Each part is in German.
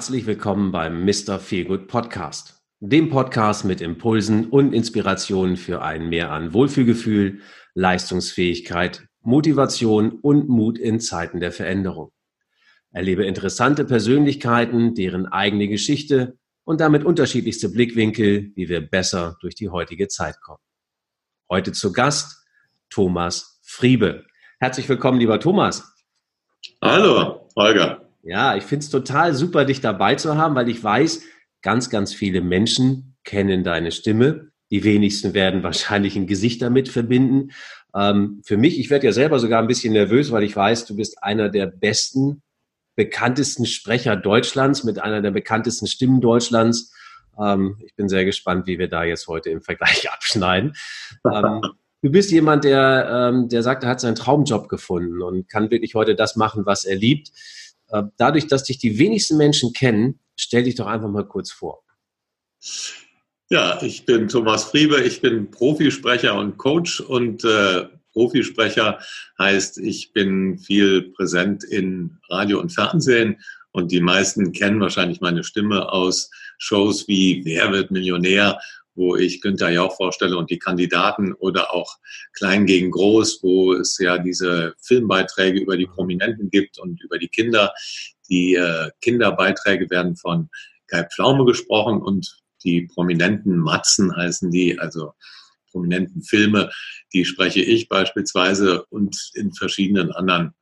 Herzlich willkommen beim Mr. Feelgood Podcast, dem Podcast mit Impulsen und Inspirationen für ein Mehr an Wohlfühlgefühl, Leistungsfähigkeit, Motivation und Mut in Zeiten der Veränderung. Erlebe interessante Persönlichkeiten, deren eigene Geschichte und damit unterschiedlichste Blickwinkel, wie wir besser durch die heutige Zeit kommen. Heute zu Gast Thomas Friebe. Herzlich willkommen, lieber Thomas. Hallo, Holger. Ja, ich finde es total super, dich dabei zu haben, weil ich weiß, ganz, ganz viele Menschen kennen deine Stimme. Die wenigsten werden wahrscheinlich ein Gesicht damit verbinden. Ähm, für mich, ich werde ja selber sogar ein bisschen nervös, weil ich weiß, du bist einer der besten, bekanntesten Sprecher Deutschlands mit einer der bekanntesten Stimmen Deutschlands. Ähm, ich bin sehr gespannt, wie wir da jetzt heute im Vergleich abschneiden. Ähm, du bist jemand, der, ähm, der sagt, er hat seinen Traumjob gefunden und kann wirklich heute das machen, was er liebt. Äh, dadurch, dass dich die wenigsten Menschen kennen, stell dich doch einfach mal kurz vor. Ja, ich bin Thomas Friebe, ich bin Profisprecher und Coach und äh, Profisprecher heißt, ich bin viel präsent in Radio und Fernsehen und die meisten kennen wahrscheinlich meine Stimme aus Shows wie Wer wird Millionär wo ich Günther Jauch vorstelle und die Kandidaten oder auch Klein gegen Groß, wo es ja diese Filmbeiträge über die Prominenten gibt und über die Kinder. Die äh, Kinderbeiträge werden von Kai Pflaume gesprochen und die prominenten Matzen heißen die, also prominenten Filme, die spreche ich beispielsweise und in verschiedenen anderen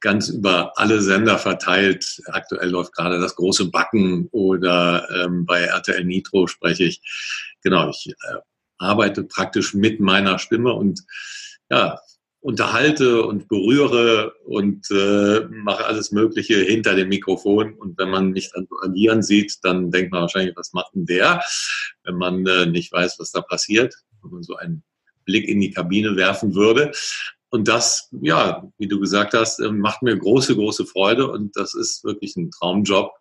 ganz über alle Sender verteilt. Aktuell läuft gerade das große Backen oder ähm, bei RTL Nitro spreche ich. Genau, ich äh, arbeite praktisch mit meiner Stimme und ja, unterhalte und berühre und äh, mache alles Mögliche hinter dem Mikrofon. Und wenn man mich dann agieren sieht, dann denkt man wahrscheinlich, was macht denn der, wenn man äh, nicht weiß, was da passiert, wenn man so einen Blick in die Kabine werfen würde. Und das, ja, wie du gesagt hast, äh, macht mir große, große Freude und das ist wirklich ein Traumjob.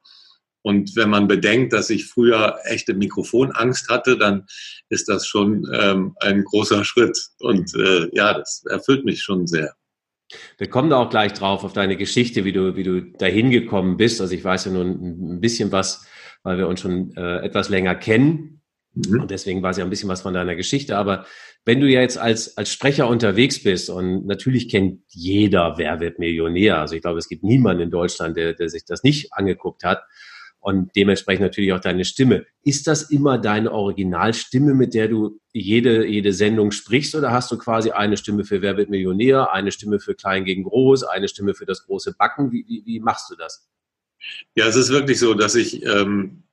Und wenn man bedenkt, dass ich früher echte Mikrofonangst hatte, dann ist das schon ähm, ein großer Schritt. Und äh, ja, das erfüllt mich schon sehr. Wir kommen da auch gleich drauf auf deine Geschichte, wie du, wie du dahin gekommen bist. Also ich weiß ja nur ein bisschen was, weil wir uns schon äh, etwas länger kennen. Mhm. Und deswegen weiß ich ein bisschen was von deiner Geschichte. Aber wenn du ja jetzt als, als Sprecher unterwegs bist und natürlich kennt jeder, wer wird Millionär. Also ich glaube, es gibt niemanden in Deutschland, der, der sich das nicht angeguckt hat. Und dementsprechend natürlich auch deine Stimme. Ist das immer deine Originalstimme, mit der du jede, jede Sendung sprichst? Oder hast du quasi eine Stimme für Wer wird Millionär, eine Stimme für Klein gegen Groß, eine Stimme für das große Backen? Wie, wie, wie machst du das? Ja, es ist wirklich so, dass ich ähm,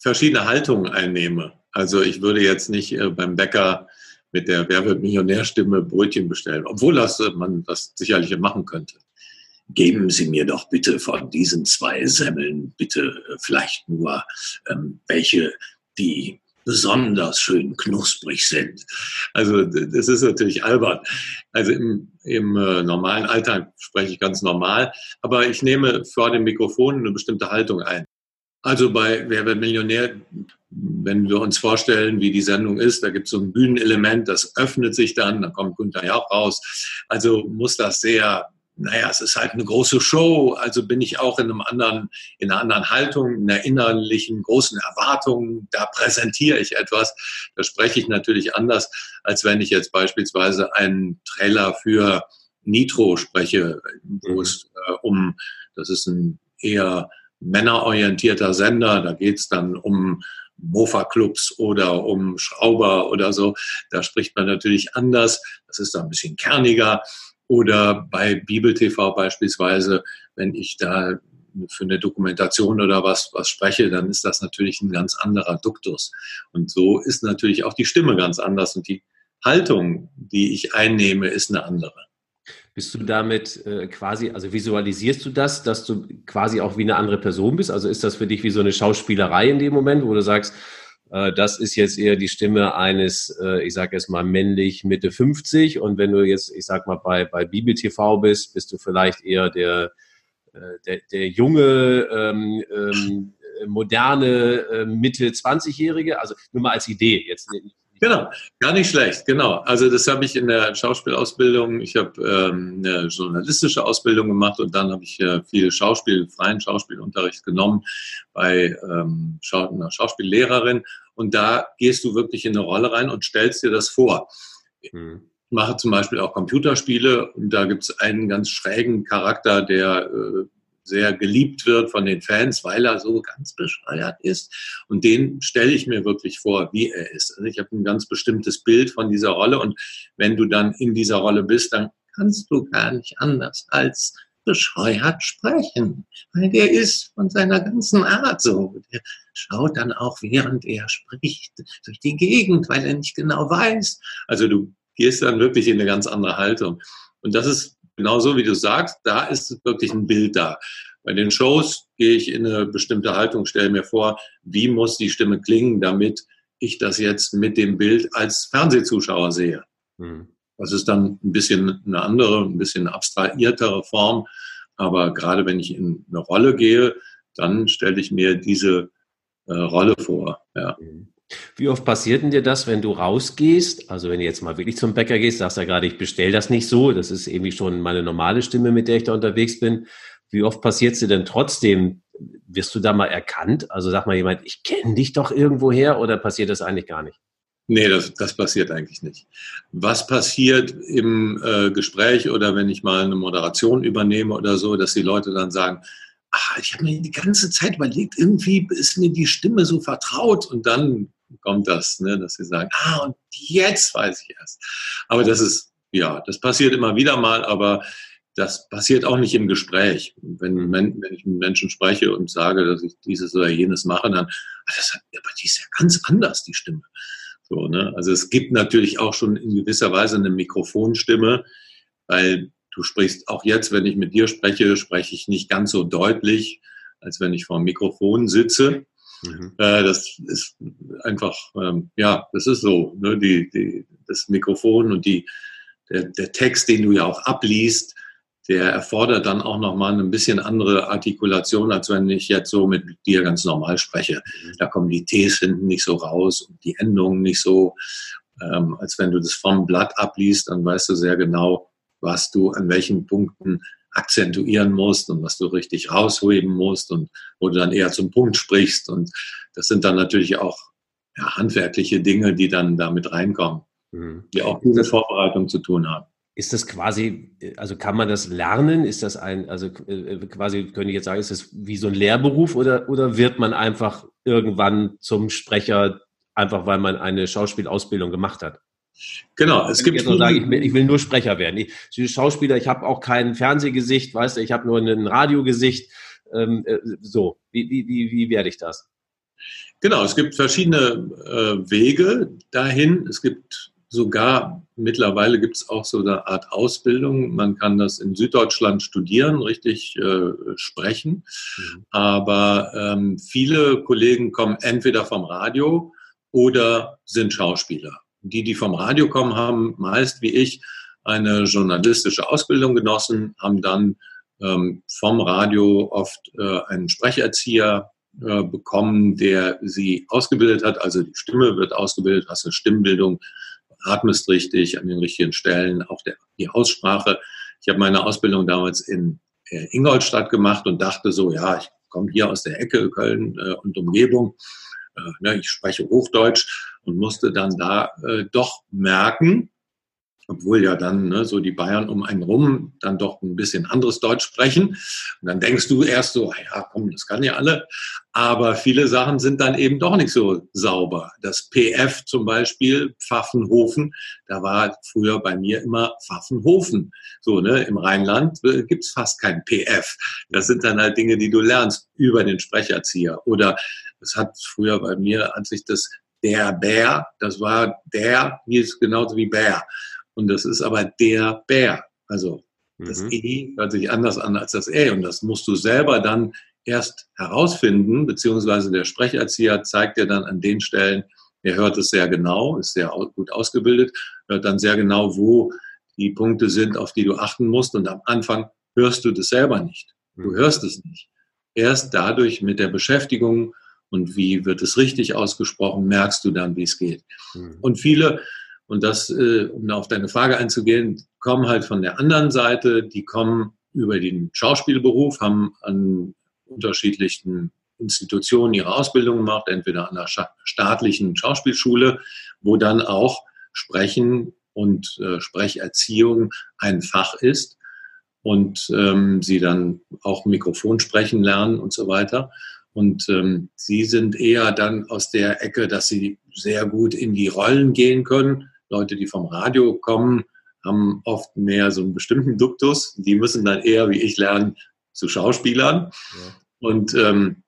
verschiedene Haltungen einnehme. Also ich würde jetzt nicht äh, beim Bäcker mit der Wer wird Millionärstimme Brötchen bestellen, obwohl das, äh, man das sicherlich machen könnte. Geben Sie mir doch bitte von diesen zwei Semmeln bitte äh, vielleicht nur ähm, welche, die besonders schön knusprig sind. Also das ist natürlich albern. Also im, im äh, normalen Alltag spreche ich ganz normal, aber ich nehme vor dem Mikrofon eine bestimmte Haltung ein. Also bei Wer wird Millionär, wenn wir uns vorstellen, wie die Sendung ist, da gibt es so ein Bühnenelement, das öffnet sich dann, dann kommt Günther ja auch raus. Also muss das sehr, naja, es ist halt eine große Show, also bin ich auch in einem anderen, in einer anderen Haltung, in einer innerlichen großen Erwartung, da präsentiere ich etwas. Da spreche ich natürlich anders, als wenn ich jetzt beispielsweise einen Trailer für Nitro spreche, wo mhm. es äh, um, das ist ein eher männerorientierter Sender, da geht's dann um Mofa-Clubs oder um Schrauber oder so. Da spricht man natürlich anders. Das ist da ein bisschen kerniger. Oder bei Bibel TV beispielsweise, wenn ich da für eine Dokumentation oder was, was spreche, dann ist das natürlich ein ganz anderer Duktus. Und so ist natürlich auch die Stimme ganz anders und die Haltung, die ich einnehme, ist eine andere. Bist du damit äh, quasi, also visualisierst du das, dass du quasi auch wie eine andere Person bist? Also ist das für dich wie so eine Schauspielerei in dem Moment, wo du sagst, äh, das ist jetzt eher die Stimme eines, äh, ich sage jetzt mal männlich Mitte 50 und wenn du jetzt, ich sag mal, bei, bei Bibel TV bist, bist du vielleicht eher der, äh, der, der junge, ähm, ähm, moderne äh, Mitte 20-Jährige, also nur mal als Idee, jetzt Genau, gar nicht schlecht, genau. Also das habe ich in der Schauspielausbildung, ich habe ähm, eine journalistische Ausbildung gemacht und dann habe ich äh, viel Schauspiel, freien Schauspielunterricht genommen bei ähm, einer Schauspiellehrerin und da gehst du wirklich in eine Rolle rein und stellst dir das vor. Mhm. Ich mache zum Beispiel auch Computerspiele und da gibt es einen ganz schrägen Charakter, der äh, sehr geliebt wird von den Fans, weil er so ganz bescheuert ist. Und den stelle ich mir wirklich vor, wie er ist. Also ich habe ein ganz bestimmtes Bild von dieser Rolle und wenn du dann in dieser Rolle bist, dann kannst du gar nicht anders als bescheuert sprechen, weil der ist von seiner ganzen Art so. Der schaut dann auch, während er spricht, durch die Gegend, weil er nicht genau weiß. Also du gehst dann wirklich in eine ganz andere Haltung. Und das ist genauso wie du sagst, da ist wirklich ein Bild da. Bei den Shows gehe ich in eine bestimmte Haltung, stelle mir vor, wie muss die Stimme klingen, damit ich das jetzt mit dem Bild als Fernsehzuschauer sehe. Mhm. Das ist dann ein bisschen eine andere, ein bisschen abstrahiertere Form. Aber gerade wenn ich in eine Rolle gehe, dann stelle ich mir diese äh, Rolle vor. Ja. Mhm. Wie oft passiert denn dir das, wenn du rausgehst? Also wenn du jetzt mal wirklich zum Bäcker gehst, sagst du ja gerade, ich bestelle das nicht so. Das ist irgendwie schon meine normale Stimme, mit der ich da unterwegs bin. Wie oft passiert es dir denn trotzdem? Wirst du da mal erkannt? Also sag mal jemand, ich kenne dich doch irgendwoher oder passiert das eigentlich gar nicht? Nee, das, das passiert eigentlich nicht. Was passiert im äh, Gespräch oder wenn ich mal eine Moderation übernehme oder so, dass die Leute dann sagen, ach, ich habe mir die ganze Zeit überlegt, irgendwie ist mir die Stimme so vertraut und dann kommt das, ne, dass sie sagen, ah, und jetzt weiß ich erst. Aber das ist, ja, das passiert immer wieder mal, aber das passiert auch nicht im Gespräch. Wenn, wenn ich mit Menschen spreche und sage, dass ich dieses oder jenes mache, dann, ah, das, aber die ist ja ganz anders, die Stimme. So, ne? Also es gibt natürlich auch schon in gewisser Weise eine Mikrofonstimme, weil du sprichst auch jetzt, wenn ich mit dir spreche, spreche ich nicht ganz so deutlich, als wenn ich vor dem Mikrofon sitze. Mhm. Äh, das ist einfach, ähm, ja, das ist so. Ne? Die, die, das Mikrofon und die, der, der Text, den du ja auch abliest, der erfordert dann auch nochmal ein bisschen andere Artikulation, als wenn ich jetzt so mit dir ganz normal spreche. Mhm. Da kommen die Ts hinten nicht so raus und die Endungen nicht so, ähm, als wenn du das vom Blatt abliest, dann weißt du sehr genau, was du an welchen Punkten akzentuieren musst und was du richtig rausheben musst und wo du dann eher zum Punkt sprichst. Und das sind dann natürlich auch ja, handwerkliche Dinge, die dann damit reinkommen, mhm. die auch mit Vorbereitung zu tun haben. Ist das quasi, also kann man das lernen? Ist das ein, also äh, quasi, könnte ich jetzt sagen, ist das wie so ein Lehrberuf oder, oder wird man einfach irgendwann zum Sprecher, einfach weil man eine Schauspielausbildung gemacht hat? Genau, es gibt. Jetzt sagen, ich, will, ich will nur Sprecher werden. Ich, Schauspieler, ich habe auch kein Fernsehgesicht, weißt du, ich habe nur ein Radiogesicht. Ähm, äh, so, wie, wie, wie, wie werde ich das? Genau, es gibt verschiedene äh, Wege dahin. Es gibt sogar, mittlerweile gibt es auch so eine Art Ausbildung. Man kann das in Süddeutschland studieren, richtig äh, sprechen. Mhm. Aber ähm, viele Kollegen kommen entweder vom Radio oder sind Schauspieler. Die, die vom Radio kommen, haben meist wie ich eine journalistische Ausbildung genossen, haben dann ähm, vom Radio oft äh, einen Sprecherzieher äh, bekommen, der sie ausgebildet hat. Also die Stimme wird ausgebildet, hast eine Stimmbildung, atmest richtig an den richtigen Stellen, auch der, die Aussprache. Ich habe meine Ausbildung damals in äh, Ingolstadt gemacht und dachte so, ja, ich komme hier aus der Ecke Köln äh, und Umgebung ich spreche Hochdeutsch und musste dann da äh, doch merken, obwohl ja dann ne, so die Bayern um einen rum dann doch ein bisschen anderes Deutsch sprechen. Und dann denkst du erst so, ja, komm, das kann ja alle. Aber viele Sachen sind dann eben doch nicht so sauber. Das PF zum Beispiel, Pfaffenhofen, da war früher bei mir immer Pfaffenhofen. So, ne, im Rheinland äh, gibt's fast kein PF. Das sind dann halt Dinge, die du lernst über den Sprecherzieher. Oder das hat früher bei mir, als ich das der Bär, das war der, ist genauso wie Bär. Und das ist aber der Bär. Also das mhm. E hört sich anders an als das E. Und das musst du selber dann erst herausfinden, beziehungsweise der Sprecherzieher zeigt dir dann an den Stellen, er hört es sehr genau, ist sehr gut ausgebildet, hört dann sehr genau, wo die Punkte sind, auf die du achten musst. Und am Anfang hörst du das selber nicht. Du mhm. hörst es nicht. Erst dadurch mit der Beschäftigung und wie wird es richtig ausgesprochen, merkst du dann, wie es geht. Mhm. Und viele, und das, äh, um auf deine Frage einzugehen, kommen halt von der anderen Seite, die kommen über den Schauspielberuf, haben an unterschiedlichen Institutionen ihre Ausbildung gemacht, entweder an der staatlichen Schauspielschule, wo dann auch Sprechen und äh, Sprecherziehung ein Fach ist und ähm, sie dann auch Mikrofon sprechen lernen und so weiter. Und ähm, sie sind eher dann aus der Ecke, dass sie sehr gut in die Rollen gehen können. Leute, die vom Radio kommen, haben oft mehr so einen bestimmten Duktus. Die müssen dann eher, wie ich, lernen zu Schauspielern. Ja. Und ähm,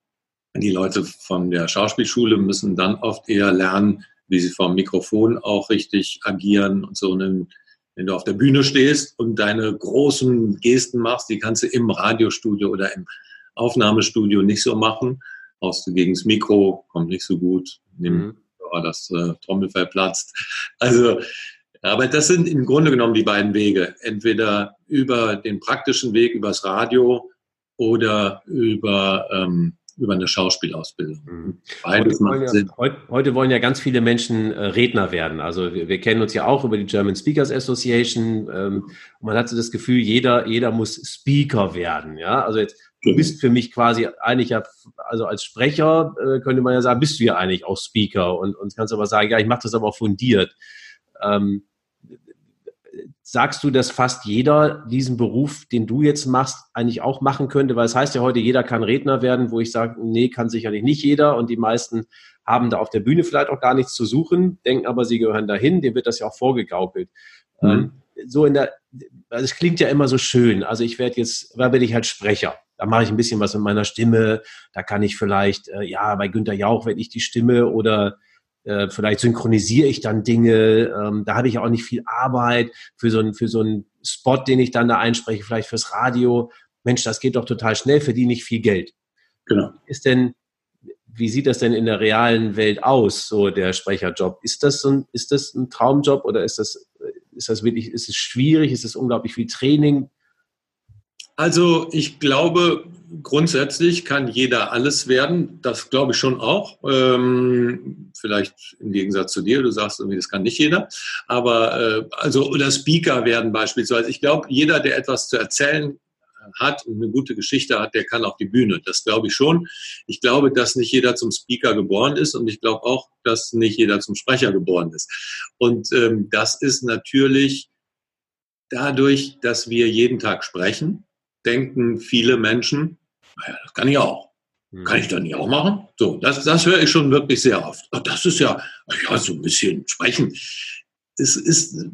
die Leute von der Schauspielschule müssen dann oft eher lernen, wie sie vom Mikrofon auch richtig agieren und so. Und wenn du auf der Bühne stehst und deine großen Gesten machst, die kannst du im Radiostudio oder im Aufnahmestudio nicht so machen. Brauchst du gegen das Mikro, kommt nicht so gut. Nimm, mhm. Oh, das äh, Trommelfell platzt. Also, aber das sind im Grunde genommen die beiden Wege. Entweder über den praktischen Weg, übers Radio oder über ähm, über eine Schauspielausbildung. Mhm. Beides heute, macht Sinn. Ja, heute, wollen ja ganz viele Menschen äh, Redner werden. Also wir, wir, kennen uns ja auch über die German Speakers Association. Ähm, man hatte das Gefühl, jeder, jeder muss Speaker werden. Ja, also jetzt du bist für mich quasi eigentlich ja, also als Sprecher äh, könnte man ja sagen, bist du ja eigentlich auch Speaker und, und kannst aber sagen, ja, ich mache das aber auch fundiert. Ähm, Sagst du, dass fast jeder diesen Beruf, den du jetzt machst, eigentlich auch machen könnte? Weil es heißt ja heute, jeder kann Redner werden, wo ich sage, nee, kann sicherlich nicht jeder. Und die meisten haben da auf der Bühne vielleicht auch gar nichts zu suchen, denken aber, sie gehören dahin, dem wird das ja auch vorgegaukelt. Mhm. Ähm, so in der, also es klingt ja immer so schön. Also ich werde jetzt, da werde ich halt Sprecher. Da mache ich ein bisschen was mit meiner Stimme. Da kann ich vielleicht, äh, ja, bei Günter Jauch werde ich die Stimme oder äh, vielleicht synchronisiere ich dann Dinge. Ähm, da habe ich auch nicht viel Arbeit für so, einen, für so einen Spot, den ich dann da einspreche, vielleicht fürs Radio. Mensch, das geht doch total schnell, verdiene ich viel Geld. Genau. Ist denn, wie sieht das denn in der realen Welt aus, so der Sprecherjob? Ist das ein, ist das ein Traumjob oder ist das, ist das wirklich, ist es schwierig? Ist es unglaublich viel Training? Also ich glaube, grundsätzlich kann jeder alles werden. Das glaube ich schon auch. Ähm, vielleicht im Gegensatz zu dir, du sagst irgendwie, das kann nicht jeder. Aber äh, also oder Speaker werden beispielsweise. Ich glaube, jeder, der etwas zu erzählen hat und eine gute Geschichte hat, der kann auf die Bühne. Das glaube ich schon. Ich glaube, dass nicht jeder zum Speaker geboren ist und ich glaube auch, dass nicht jeder zum Sprecher geboren ist. Und ähm, das ist natürlich dadurch, dass wir jeden Tag sprechen denken viele Menschen, naja, das kann ich auch. Hm. Kann ich dann nicht auch machen? So, das, das höre ich schon wirklich sehr oft. Das ist ja, ja, so ein bisschen sprechen. Es ist,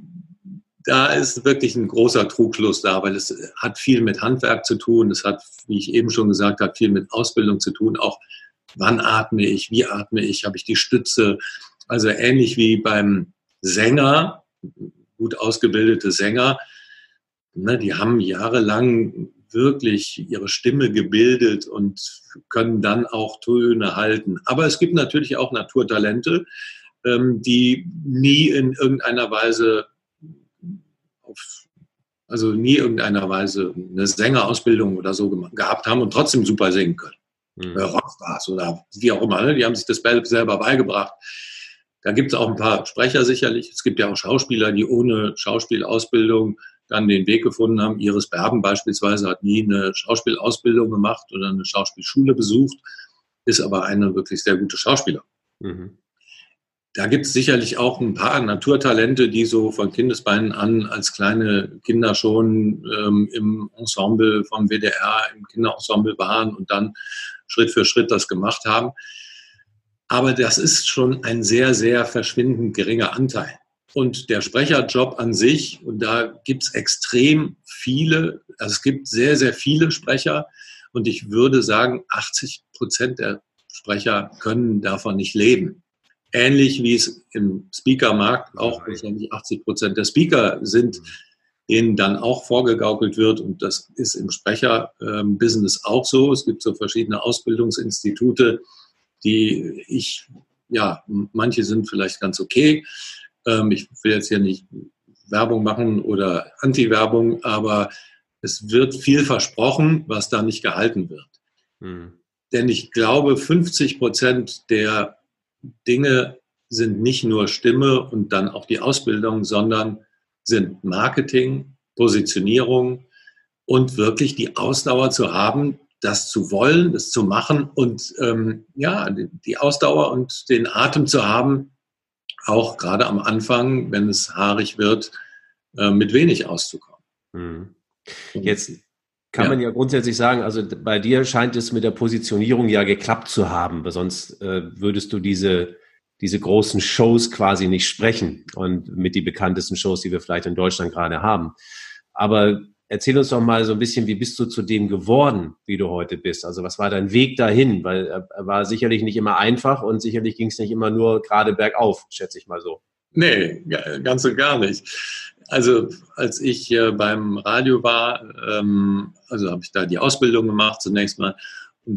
da ist wirklich ein großer Trugschluss da, weil es hat viel mit Handwerk zu tun. Es hat, wie ich eben schon gesagt habe, viel mit Ausbildung zu tun. Auch wann atme ich, wie atme ich, habe ich die Stütze. Also ähnlich wie beim Sänger, gut ausgebildete Sänger, ne, die haben jahrelang wirklich ihre Stimme gebildet und können dann auch Töne halten. Aber es gibt natürlich auch Naturtalente, ähm, die nie in irgendeiner Weise auf, also nie irgendeiner Weise eine Sängerausbildung oder so gehabt haben und trotzdem super singen können. Mhm. Rockstars oder wie auch immer, ne? die haben sich das selber beigebracht. Da gibt es auch ein paar Sprecher sicherlich. Es gibt ja auch Schauspieler, die ohne Schauspielausbildung dann den Weg gefunden haben. Iris Berben beispielsweise hat nie eine Schauspielausbildung gemacht oder eine Schauspielschule besucht, ist aber eine wirklich sehr gute Schauspieler. Mhm. Da gibt es sicherlich auch ein paar Naturtalente, die so von Kindesbeinen an als kleine Kinder schon ähm, im Ensemble vom WDR, im Kinderensemble waren und dann Schritt für Schritt das gemacht haben. Aber das ist schon ein sehr, sehr verschwindend geringer Anteil. Und der Sprecherjob an sich, und da gibt es extrem viele, also es gibt sehr, sehr viele Sprecher. Und ich würde sagen, 80 Prozent der Sprecher können davon nicht leben. Ähnlich wie es im Speakermarkt auch wahrscheinlich 80 Prozent der Speaker sind, denen dann auch vorgegaukelt wird. Und das ist im Sprecherbusiness auch so. Es gibt so verschiedene Ausbildungsinstitute, die ich, ja, manche sind vielleicht ganz okay, ähm, ich will jetzt hier nicht Werbung machen oder Anti-Werbung, aber es wird viel versprochen, was da nicht gehalten wird. Mhm. denn ich glaube, 50 Prozent der Dinge sind nicht nur Stimme und dann auch die Ausbildung, sondern sind Marketing, Positionierung und wirklich die Ausdauer zu haben, das zu wollen, das zu machen und ähm, ja, die Ausdauer und den Atem zu haben, auch gerade am Anfang, wenn es haarig wird, äh, mit wenig auszukommen. Mhm. Jetzt kann ja. man ja grundsätzlich sagen, also bei dir scheint es mit der Positionierung ja geklappt zu haben, weil sonst äh, würdest du diese, diese großen Shows quasi nicht sprechen und mit die bekanntesten Shows, die wir vielleicht in Deutschland gerade haben. Aber erzähl uns doch mal so ein bisschen, wie bist du zu dem geworden, wie du heute bist? Also was war dein Weg dahin? Weil er, war sicherlich nicht immer einfach und sicherlich ging es nicht immer nur gerade bergauf, schätze ich mal so. Nee, ganz und gar nicht. Also als ich äh, beim Radio war, ähm, also habe ich da die Ausbildung gemacht zunächst mal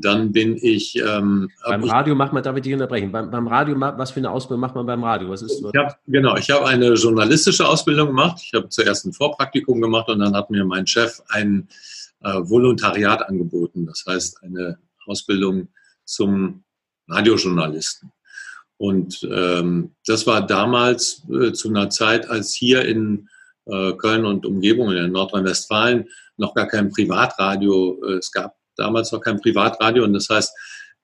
dann bin ich. Ähm, beim Radio ich, macht man, darf ich dich unterbrechen? Beim, beim, Radio, was für eine Ausbildung macht man beim Radio? Was ist ich hab, genau, ich habe eine journalistische Ausbildung gemacht. Ich habe zuerst ein Vorpraktikum gemacht und dann hat mir mein Chef ein äh, Volontariat angeboten. Das heißt, eine Ausbildung zum Radiojournalisten. Und ähm, das war damals äh, zu einer Zeit, als hier in äh, Köln und Umgebung in Nordrhein-Westfalen noch gar kein Privatradio, äh, es gab damals noch kein Privatradio und das heißt,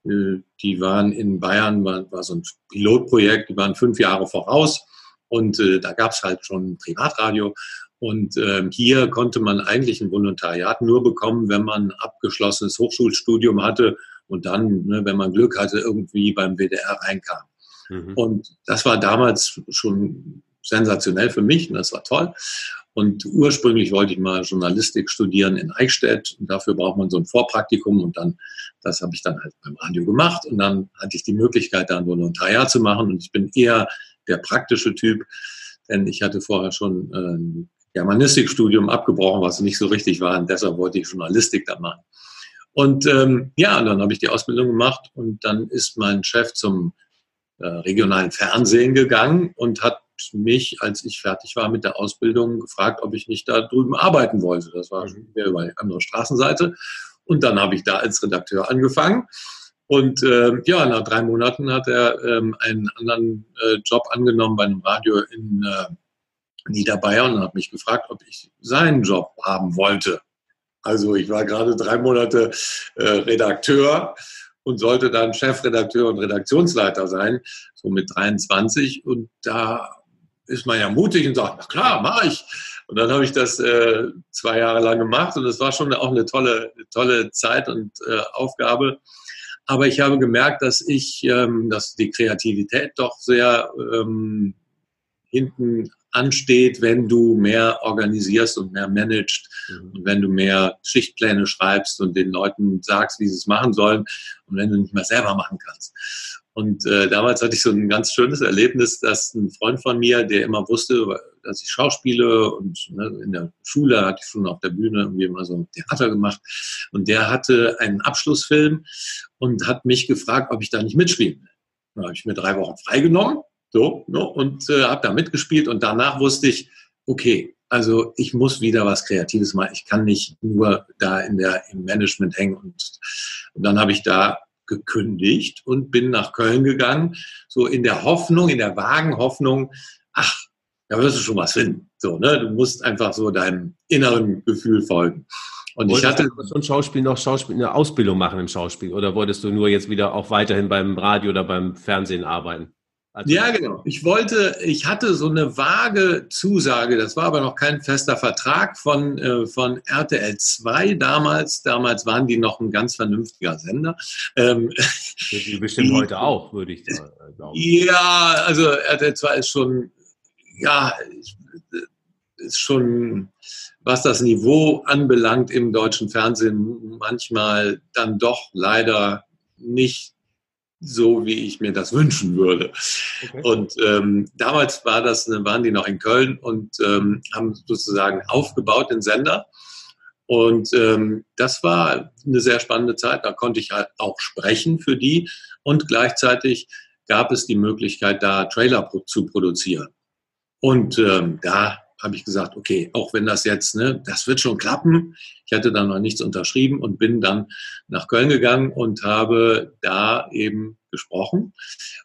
äh, die waren in Bayern, war, war so ein Pilotprojekt, die waren fünf Jahre voraus und äh, da gab es halt schon ein Privatradio. Und ähm, hier konnte man eigentlich ein Volontariat nur bekommen, wenn man ein abgeschlossenes Hochschulstudium hatte und dann, ne, wenn man Glück hatte, irgendwie beim WDR reinkam. Mhm. Und das war damals schon sensationell für mich und das war toll. Und ursprünglich wollte ich mal Journalistik studieren in Eichstätt. Und dafür braucht man so ein Vorpraktikum. Und dann, das habe ich dann halt beim Radio gemacht. Und dann hatte ich die Möglichkeit, da ein Volontariat zu machen. Und ich bin eher der praktische Typ, denn ich hatte vorher schon ein Germanistikstudium abgebrochen, was nicht so richtig war. Und deshalb wollte ich Journalistik da machen. Und ähm, ja, dann habe ich die Ausbildung gemacht. Und dann ist mein Chef zum äh, regionalen Fernsehen gegangen und hat mich, als ich fertig war mit der Ausbildung, gefragt, ob ich nicht da drüben arbeiten wollte. Das war schon über die andere Straßenseite. Und dann habe ich da als Redakteur angefangen. Und äh, ja, nach drei Monaten hat er ähm, einen anderen äh, Job angenommen bei einem Radio in äh, Niederbayern und hat mich gefragt, ob ich seinen Job haben wollte. Also ich war gerade drei Monate äh, Redakteur und sollte dann Chefredakteur und Redaktionsleiter sein, so mit 23. Und da ist man ja mutig und sagt, na klar, mache ich. Und dann habe ich das äh, zwei Jahre lang gemacht und es war schon auch eine tolle, tolle Zeit und äh, Aufgabe. Aber ich habe gemerkt, dass ich, ähm, dass die Kreativität doch sehr ähm, hinten ansteht, wenn du mehr organisierst und mehr managst mhm. und wenn du mehr Schichtpläne schreibst und den Leuten sagst, wie sie es machen sollen und wenn du nicht mehr selber machen kannst. Und äh, damals hatte ich so ein ganz schönes Erlebnis, dass ein Freund von mir, der immer wusste, dass ich schauspiele und ne, in der Schule hatte ich schon auf der Bühne irgendwie immer so Theater gemacht. Und der hatte einen Abschlussfilm und hat mich gefragt, ob ich da nicht mitspielen will. Da habe ich mir drei Wochen freigenommen so, ne, und äh, habe da mitgespielt. Und danach wusste ich, okay, also ich muss wieder was Kreatives machen. Ich kann nicht nur da in der, im Management hängen. Und, und dann habe ich da gekündigt und bin nach Köln gegangen, so in der Hoffnung, in der vagen Hoffnung, ach, da wirst du schon was finden. So, ne? Du musst einfach so deinem inneren Gefühl folgen. Und wolltest ich hatte du schon Schauspiel noch Schauspiel eine Ausbildung machen im Schauspiel oder wolltest du nur jetzt wieder auch weiterhin beim Radio oder beim Fernsehen arbeiten? Also ja, genau. Ich wollte, ich hatte so eine vage Zusage, das war aber noch kein fester Vertrag von, äh, von RTL 2 damals. Damals waren die noch ein ganz vernünftiger Sender. Ähm, die bestimmt heute auch, würde ich da glauben. Ja, also RTL 2 ist schon, ja, ist schon, was das Niveau anbelangt im deutschen Fernsehen, manchmal dann doch leider nicht so, wie ich mir das wünschen würde. Okay. Und ähm, damals war das, waren die noch in Köln und ähm, haben sozusagen aufgebaut den Sender. Und ähm, das war eine sehr spannende Zeit. Da konnte ich halt auch sprechen für die. Und gleichzeitig gab es die Möglichkeit, da Trailer zu produzieren. Und ähm, da habe ich gesagt, okay, auch wenn das jetzt, ne, das wird schon klappen. Ich hatte dann noch nichts unterschrieben und bin dann nach Köln gegangen und habe da eben gesprochen.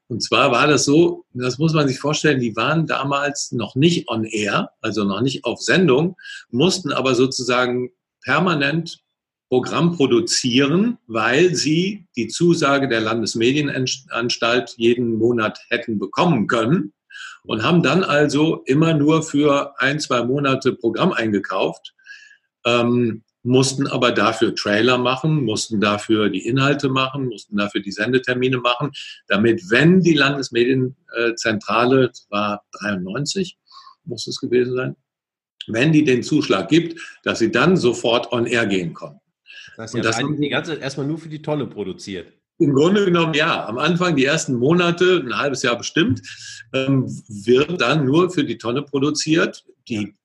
Und zwar war das so, das muss man sich vorstellen, die waren damals noch nicht on air, also noch nicht auf Sendung, mussten aber sozusagen permanent Programm produzieren, weil sie die Zusage der Landesmedienanstalt jeden Monat hätten bekommen können und haben dann also immer nur für ein, zwei Monate Programm eingekauft, ähm, mussten aber dafür Trailer machen, mussten dafür die Inhalte machen, mussten dafür die Sendetermine machen, damit, wenn die Landesmedienzentrale, das war 93, muss es gewesen sein, wenn die den Zuschlag gibt, dass sie dann sofort on air gehen konnten. Das heißt, und das die ganze erstmal nur für die Tonne produziert. Im Grunde genommen ja. Am Anfang, die ersten Monate, ein halbes Jahr bestimmt, ähm, wird dann nur für die Tonne produziert. Die,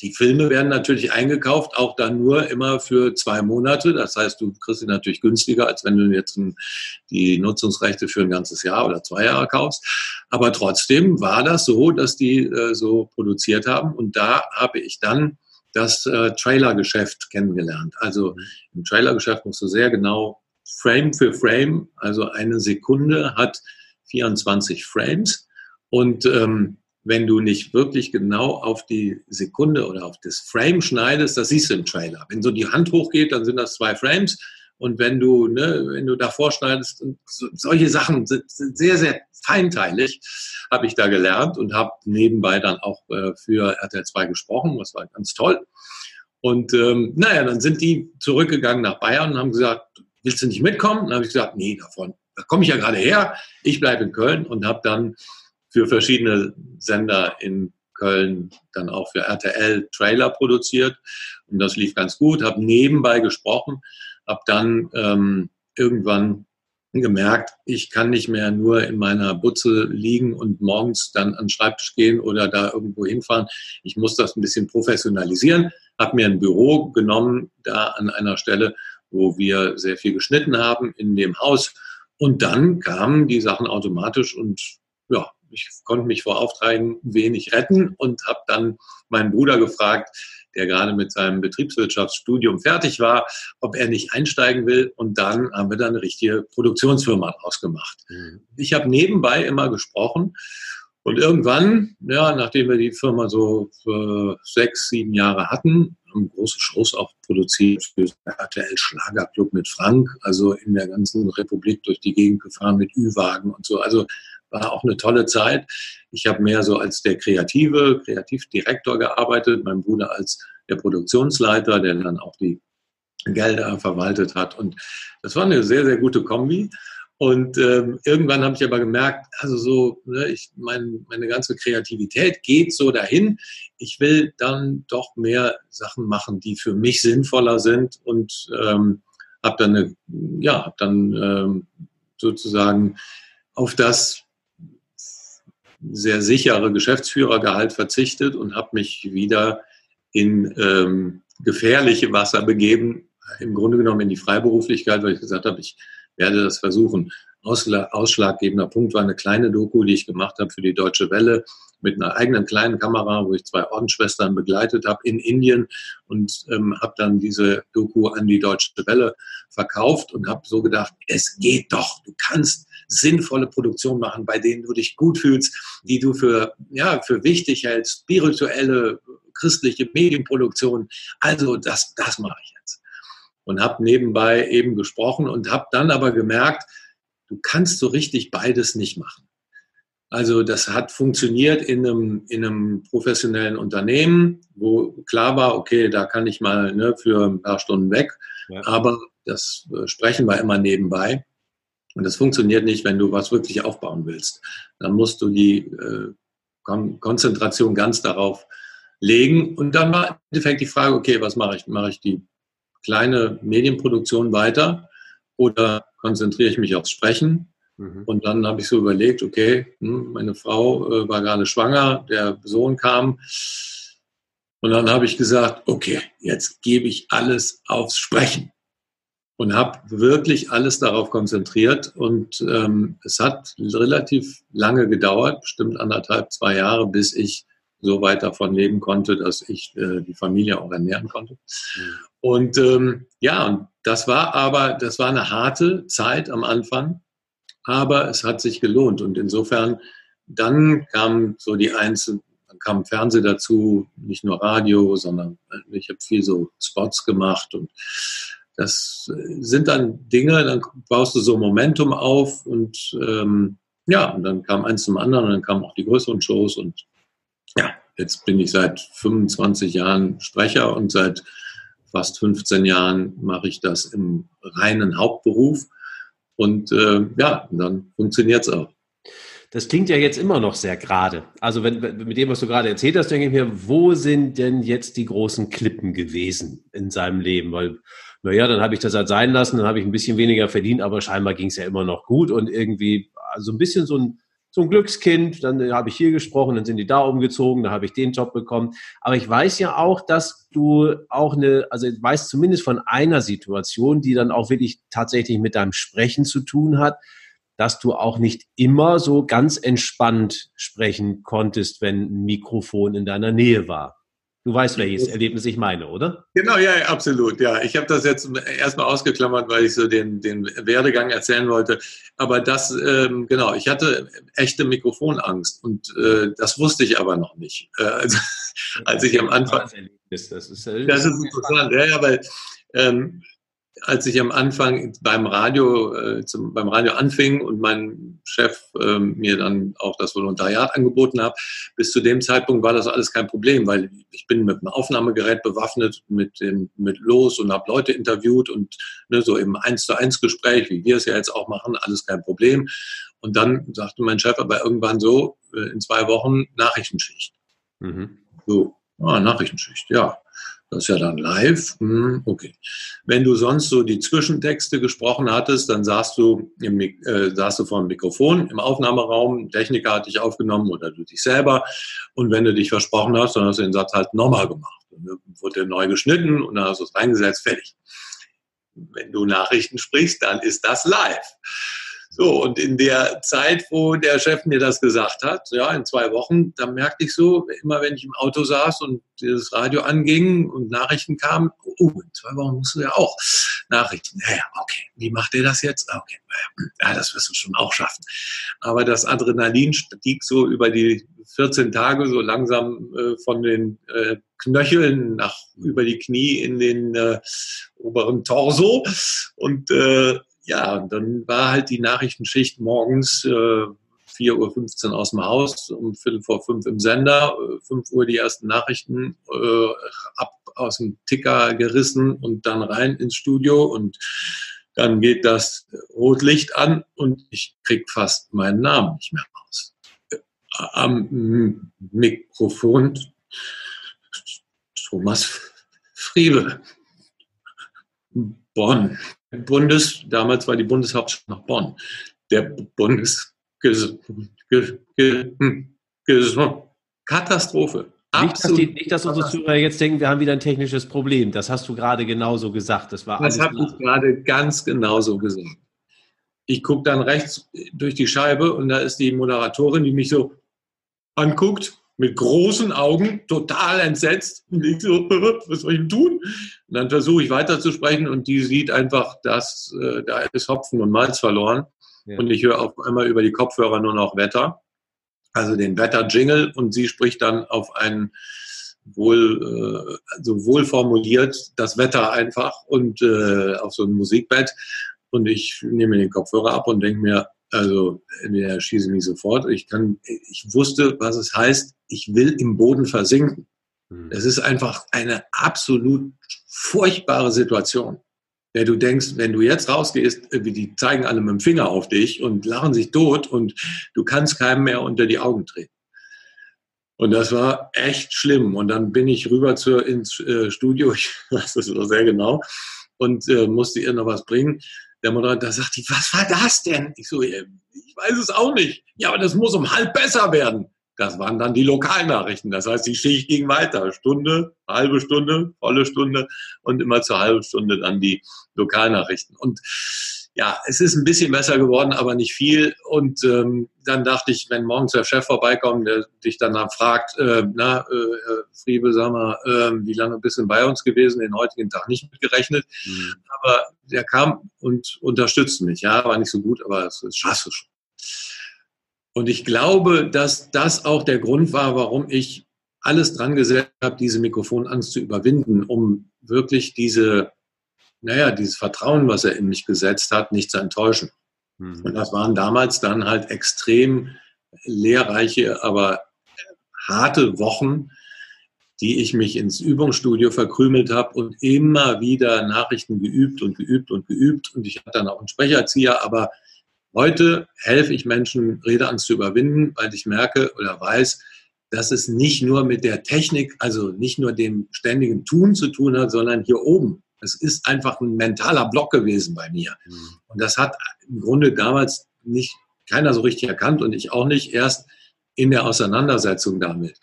die Filme werden natürlich eingekauft, auch dann nur immer für zwei Monate. Das heißt, du kriegst sie natürlich günstiger, als wenn du jetzt die Nutzungsrechte für ein ganzes Jahr oder zwei Jahre kaufst. Aber trotzdem war das so, dass die äh, so produziert haben. Und da habe ich dann das äh, Trailergeschäft kennengelernt. Also im Trailergeschäft musst du sehr genau Frame für Frame, also eine Sekunde hat 24 Frames. Und ähm, wenn du nicht wirklich genau auf die Sekunde oder auf das Frame schneidest, das siehst du im Trailer. Wenn so die Hand hochgeht, dann sind das zwei Frames. Und wenn du, ne, wenn du davor schneidest, so, solche Sachen sind, sind, sehr, sehr feinteilig, habe ich da gelernt und habe nebenbei dann auch äh, für RTL 2 gesprochen. Das war ganz toll. Und ähm, naja, dann sind die zurückgegangen nach Bayern und haben gesagt, willst du nicht mitkommen? Dann habe ich gesagt, nee, davon, da komme ich ja gerade her. Ich bleibe in Köln und habe dann für verschiedene Sender in Köln dann auch für RTL Trailer produziert. Und das lief ganz gut, habe nebenbei gesprochen, habe dann ähm, irgendwann gemerkt, ich kann nicht mehr nur in meiner Butze liegen und morgens dann an den Schreibtisch gehen oder da irgendwo hinfahren. Ich muss das ein bisschen professionalisieren, habe mir ein Büro genommen, da an einer Stelle, wo wir sehr viel geschnitten haben in dem Haus. Und dann kamen die Sachen automatisch und ja, ich konnte mich vor Aufträgen wenig retten und habe dann meinen Bruder gefragt, der gerade mit seinem Betriebswirtschaftsstudium fertig war, ob er nicht einsteigen will. Und dann haben wir dann eine richtige Produktionsfirma draus gemacht. Mhm. Ich habe nebenbei immer gesprochen. Und irgendwann, ja, nachdem wir die Firma so sechs, sieben Jahre hatten, große Shows auch produziert für RTL Schlagerclub mit Frank, also in der ganzen Republik durch die Gegend gefahren mit Ü-Wagen und so. Also war auch eine tolle Zeit. Ich habe mehr so als der Kreative, Kreativdirektor gearbeitet, mein Bruder als der Produktionsleiter, der dann auch die Gelder verwaltet hat. Und das war eine sehr, sehr gute Kombi. Und ähm, irgendwann habe ich aber gemerkt, also so, ne, ich, mein, meine ganze Kreativität geht so dahin. Ich will dann doch mehr Sachen machen, die für mich sinnvoller sind und ähm, habe dann, eine, ja, hab dann ähm, sozusagen auf das sehr sichere Geschäftsführergehalt verzichtet und habe mich wieder in ähm, gefährliche Wasser begeben, im Grunde genommen in die Freiberuflichkeit, weil ich gesagt habe, ich werde das versuchen. Ausschlaggebender Punkt war eine kleine Doku, die ich gemacht habe für die Deutsche Welle mit einer eigenen kleinen Kamera, wo ich zwei Ordensschwestern begleitet habe in Indien und ähm, habe dann diese Doku an die Deutsche Welle verkauft und habe so gedacht, es geht doch, du kannst sinnvolle Produktion machen, bei denen du dich gut fühlst, die du für, ja, für wichtig hältst, spirituelle, christliche Medienproduktion. Also das, das mache ich jetzt und habe nebenbei eben gesprochen und habe dann aber gemerkt, du kannst so richtig beides nicht machen. Also das hat funktioniert in einem, in einem professionellen Unternehmen, wo klar war, okay, da kann ich mal ne, für ein paar Stunden weg, ja. aber das äh, Sprechen war immer nebenbei. Und das funktioniert nicht, wenn du was wirklich aufbauen willst. Dann musst du die äh, Kon Konzentration ganz darauf legen. Und dann war im Endeffekt die Frage, okay, was mache ich? Mache ich die kleine Medienproduktion weiter oder konzentriere ich mich aufs Sprechen? Mhm. Und dann habe ich so überlegt, okay, hm, meine Frau äh, war gerade schwanger, der Sohn kam. Und dann habe ich gesagt, okay, jetzt gebe ich alles aufs Sprechen. Und habe wirklich alles darauf konzentriert. Und ähm, es hat relativ lange gedauert, bestimmt anderthalb, zwei Jahre, bis ich so weit davon leben konnte, dass ich äh, die Familie auch ernähren konnte. Mhm. Und ähm, ja, und das war aber, das war eine harte Zeit am Anfang, aber es hat sich gelohnt. Und insofern, dann kam so die einzelnen, dann kam Fernsehen dazu, nicht nur Radio, sondern äh, ich habe viel so Spots gemacht und das sind dann Dinge, dann baust du so Momentum auf und ähm, ja, und dann kam eins zum anderen und dann kamen auch die größeren Shows und ja, jetzt bin ich seit 25 Jahren Sprecher und seit fast 15 Jahren mache ich das im reinen Hauptberuf und äh, ja, dann funktioniert es auch. Das klingt ja jetzt immer noch sehr gerade. Also wenn, mit dem, was du gerade erzählt hast, denke ich mir, wo sind denn jetzt die großen Klippen gewesen in seinem Leben? Weil naja, dann habe ich das halt sein lassen, dann habe ich ein bisschen weniger verdient, aber scheinbar ging es ja immer noch gut und irgendwie, also ein bisschen so ein, so ein Glückskind, dann habe ich hier gesprochen, dann sind die da umgezogen, dann habe ich den Job bekommen. Aber ich weiß ja auch, dass du auch eine, also ich weiß zumindest von einer Situation, die dann auch wirklich tatsächlich mit deinem Sprechen zu tun hat, dass du auch nicht immer so ganz entspannt sprechen konntest, wenn ein Mikrofon in deiner Nähe war. Du weißt, welches Erlebnis ich meine, oder? Genau, ja, absolut. Ja, ich habe das jetzt erstmal ausgeklammert, weil ich so den, den Werdegang erzählen wollte. Aber das, ähm, genau, ich hatte echte Mikrofonangst und äh, das wusste ich aber noch nicht. Äh, also, als ich am Anfang. Das ist, das ist interessant, ja, weil ähm, als ich am Anfang beim Radio, äh, zum, beim Radio anfing und mein Chef äh, mir dann auch das Volontariat angeboten hat, bis zu dem Zeitpunkt war das alles kein Problem, weil ich bin mit einem Aufnahmegerät bewaffnet, mit dem mit los und habe Leute interviewt und ne, so im eins zu eins Gespräch, wie wir es ja jetzt auch machen, alles kein Problem. Und dann sagte mein Chef aber irgendwann so äh, in zwei Wochen Nachrichtenschicht. Mhm. So, ah, Nachrichtenschicht, ja. Das ist ja dann live. Hm, okay. Wenn du sonst so die Zwischentexte gesprochen hattest, dann saßt du, im, äh, saßt du vor dem Mikrofon im Aufnahmeraum, Techniker hat dich aufgenommen oder du dich selber. Und wenn du dich versprochen hast, dann hast du den Satz halt nochmal gemacht. Dann wurde neu geschnitten und dann hast du es reingesetzt, fertig. Wenn du Nachrichten sprichst, dann ist das live. So, und in der Zeit, wo der Chef mir das gesagt hat, ja, in zwei Wochen, da merkte ich so, immer wenn ich im Auto saß und das Radio anging und Nachrichten kamen, oh, in zwei Wochen musst du ja auch Nachrichten. Ja, ja, okay, wie macht ihr das jetzt? Ah, okay, ja, das wirst du schon auch schaffen. Aber das Adrenalin stieg so über die 14 Tage so langsam äh, von den äh, Knöcheln nach über die Knie in den äh, oberen Torso und äh, ja, und dann war halt die Nachrichtenschicht morgens äh, 4.15 Uhr aus dem Haus, um Viertel vor fünf im Sender, äh, 5 Uhr die ersten Nachrichten äh, ab aus dem Ticker gerissen und dann rein ins Studio und dann geht das Rotlicht an und ich krieg fast meinen Namen nicht mehr raus. Am Mikrofon Thomas Friebe. Bonn. Bundes, damals war die Bundeshauptstadt nach Bonn. Der Bundes Katastrophe. Nicht dass, die, nicht, dass, unsere Zuhörer jetzt denken, wir haben wieder ein technisches Problem. Das hast du gerade genauso gesagt. Das, war das habe ich gerade ganz genauso gesagt. Ich gucke dann rechts durch die Scheibe und da ist die Moderatorin, die mich so anguckt mit großen Augen, total entsetzt. Und ich so, was soll ich denn tun? Und dann versuche ich weiterzusprechen und die sieht einfach, dass äh, da ist Hopfen und Malz verloren. Ja. Und ich höre auf einmal über die Kopfhörer nur noch Wetter, also den Wetter-Jingle und sie spricht dann auf einen wohl, äh, also wohl formuliert das Wetter einfach und äh, auf so ein Musikbett. Und ich nehme den Kopfhörer ab und denke mir, also entweder schieße mich sofort. Ich kann, ich wusste, was es heißt, ich will im Boden versinken. Hm. Es ist einfach eine absolut furchtbare Situation. Ja, du denkst, wenn du jetzt rausgehst, die zeigen alle mit dem Finger auf dich und lachen sich tot und du kannst keinem mehr unter die Augen treten. Und das war echt schlimm. Und dann bin ich rüber zur, ins äh, Studio, ich weiß das noch sehr genau, und äh, musste ihr noch was bringen der Moderator sagt, was war das denn? Ich so, ich weiß es auch nicht. Ja, aber das muss um halb besser werden. Das waren dann die Lokalnachrichten. Das heißt, die Schicht ging weiter. Stunde, halbe Stunde, volle Stunde und immer zur halben Stunde dann die Lokalnachrichten. Und ja, es ist ein bisschen besser geworden, aber nicht viel. Und ähm, dann dachte ich, wenn morgens der Chef vorbeikommt, der dich danach fragt, äh, na, äh, Friebe, sag mal, äh, wie lange bist du bei uns gewesen? Den heutigen Tag nicht mitgerechnet. Mhm. Aber der kam und unterstützte mich. Ja, war nicht so gut, aber das, das schaffst du schon. Und ich glaube, dass das auch der Grund war, warum ich alles dran gesetzt habe, diese Mikrofonangst zu überwinden, um wirklich diese naja, dieses Vertrauen, was er in mich gesetzt hat, nicht zu enttäuschen. Mhm. Und das waren damals dann halt extrem lehrreiche, aber harte Wochen, die ich mich ins Übungsstudio verkrümelt habe und immer wieder Nachrichten geübt und geübt und geübt. Und ich hatte dann auch einen Sprecherzieher, aber heute helfe ich Menschen, Redeangst zu überwinden, weil ich merke oder weiß, dass es nicht nur mit der Technik, also nicht nur dem ständigen Tun zu tun hat, sondern hier oben es ist einfach ein mentaler Block gewesen bei mir. Mhm. Und das hat im Grunde damals nicht keiner so richtig erkannt und ich auch nicht erst in der Auseinandersetzung damit.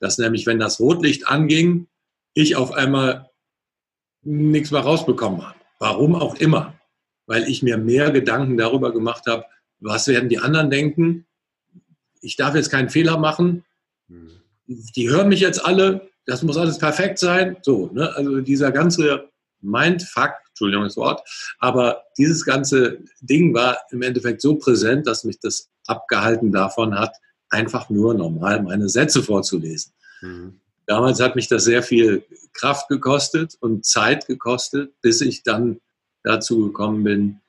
Dass nämlich, wenn das Rotlicht anging, ich auf einmal nichts mehr rausbekommen habe. Warum auch immer. Weil ich mir mehr Gedanken darüber gemacht habe, was werden die anderen denken. Ich darf jetzt keinen Fehler machen. Mhm. Die hören mich jetzt alle. Das muss alles perfekt sein. So, ne? Also dieser ganze Mindfuck, Entschuldigung das Wort, aber dieses ganze Ding war im Endeffekt so präsent, dass mich das abgehalten davon hat, einfach nur normal meine Sätze vorzulesen. Mhm. Damals hat mich das sehr viel Kraft gekostet und Zeit gekostet, bis ich dann dazu gekommen bin,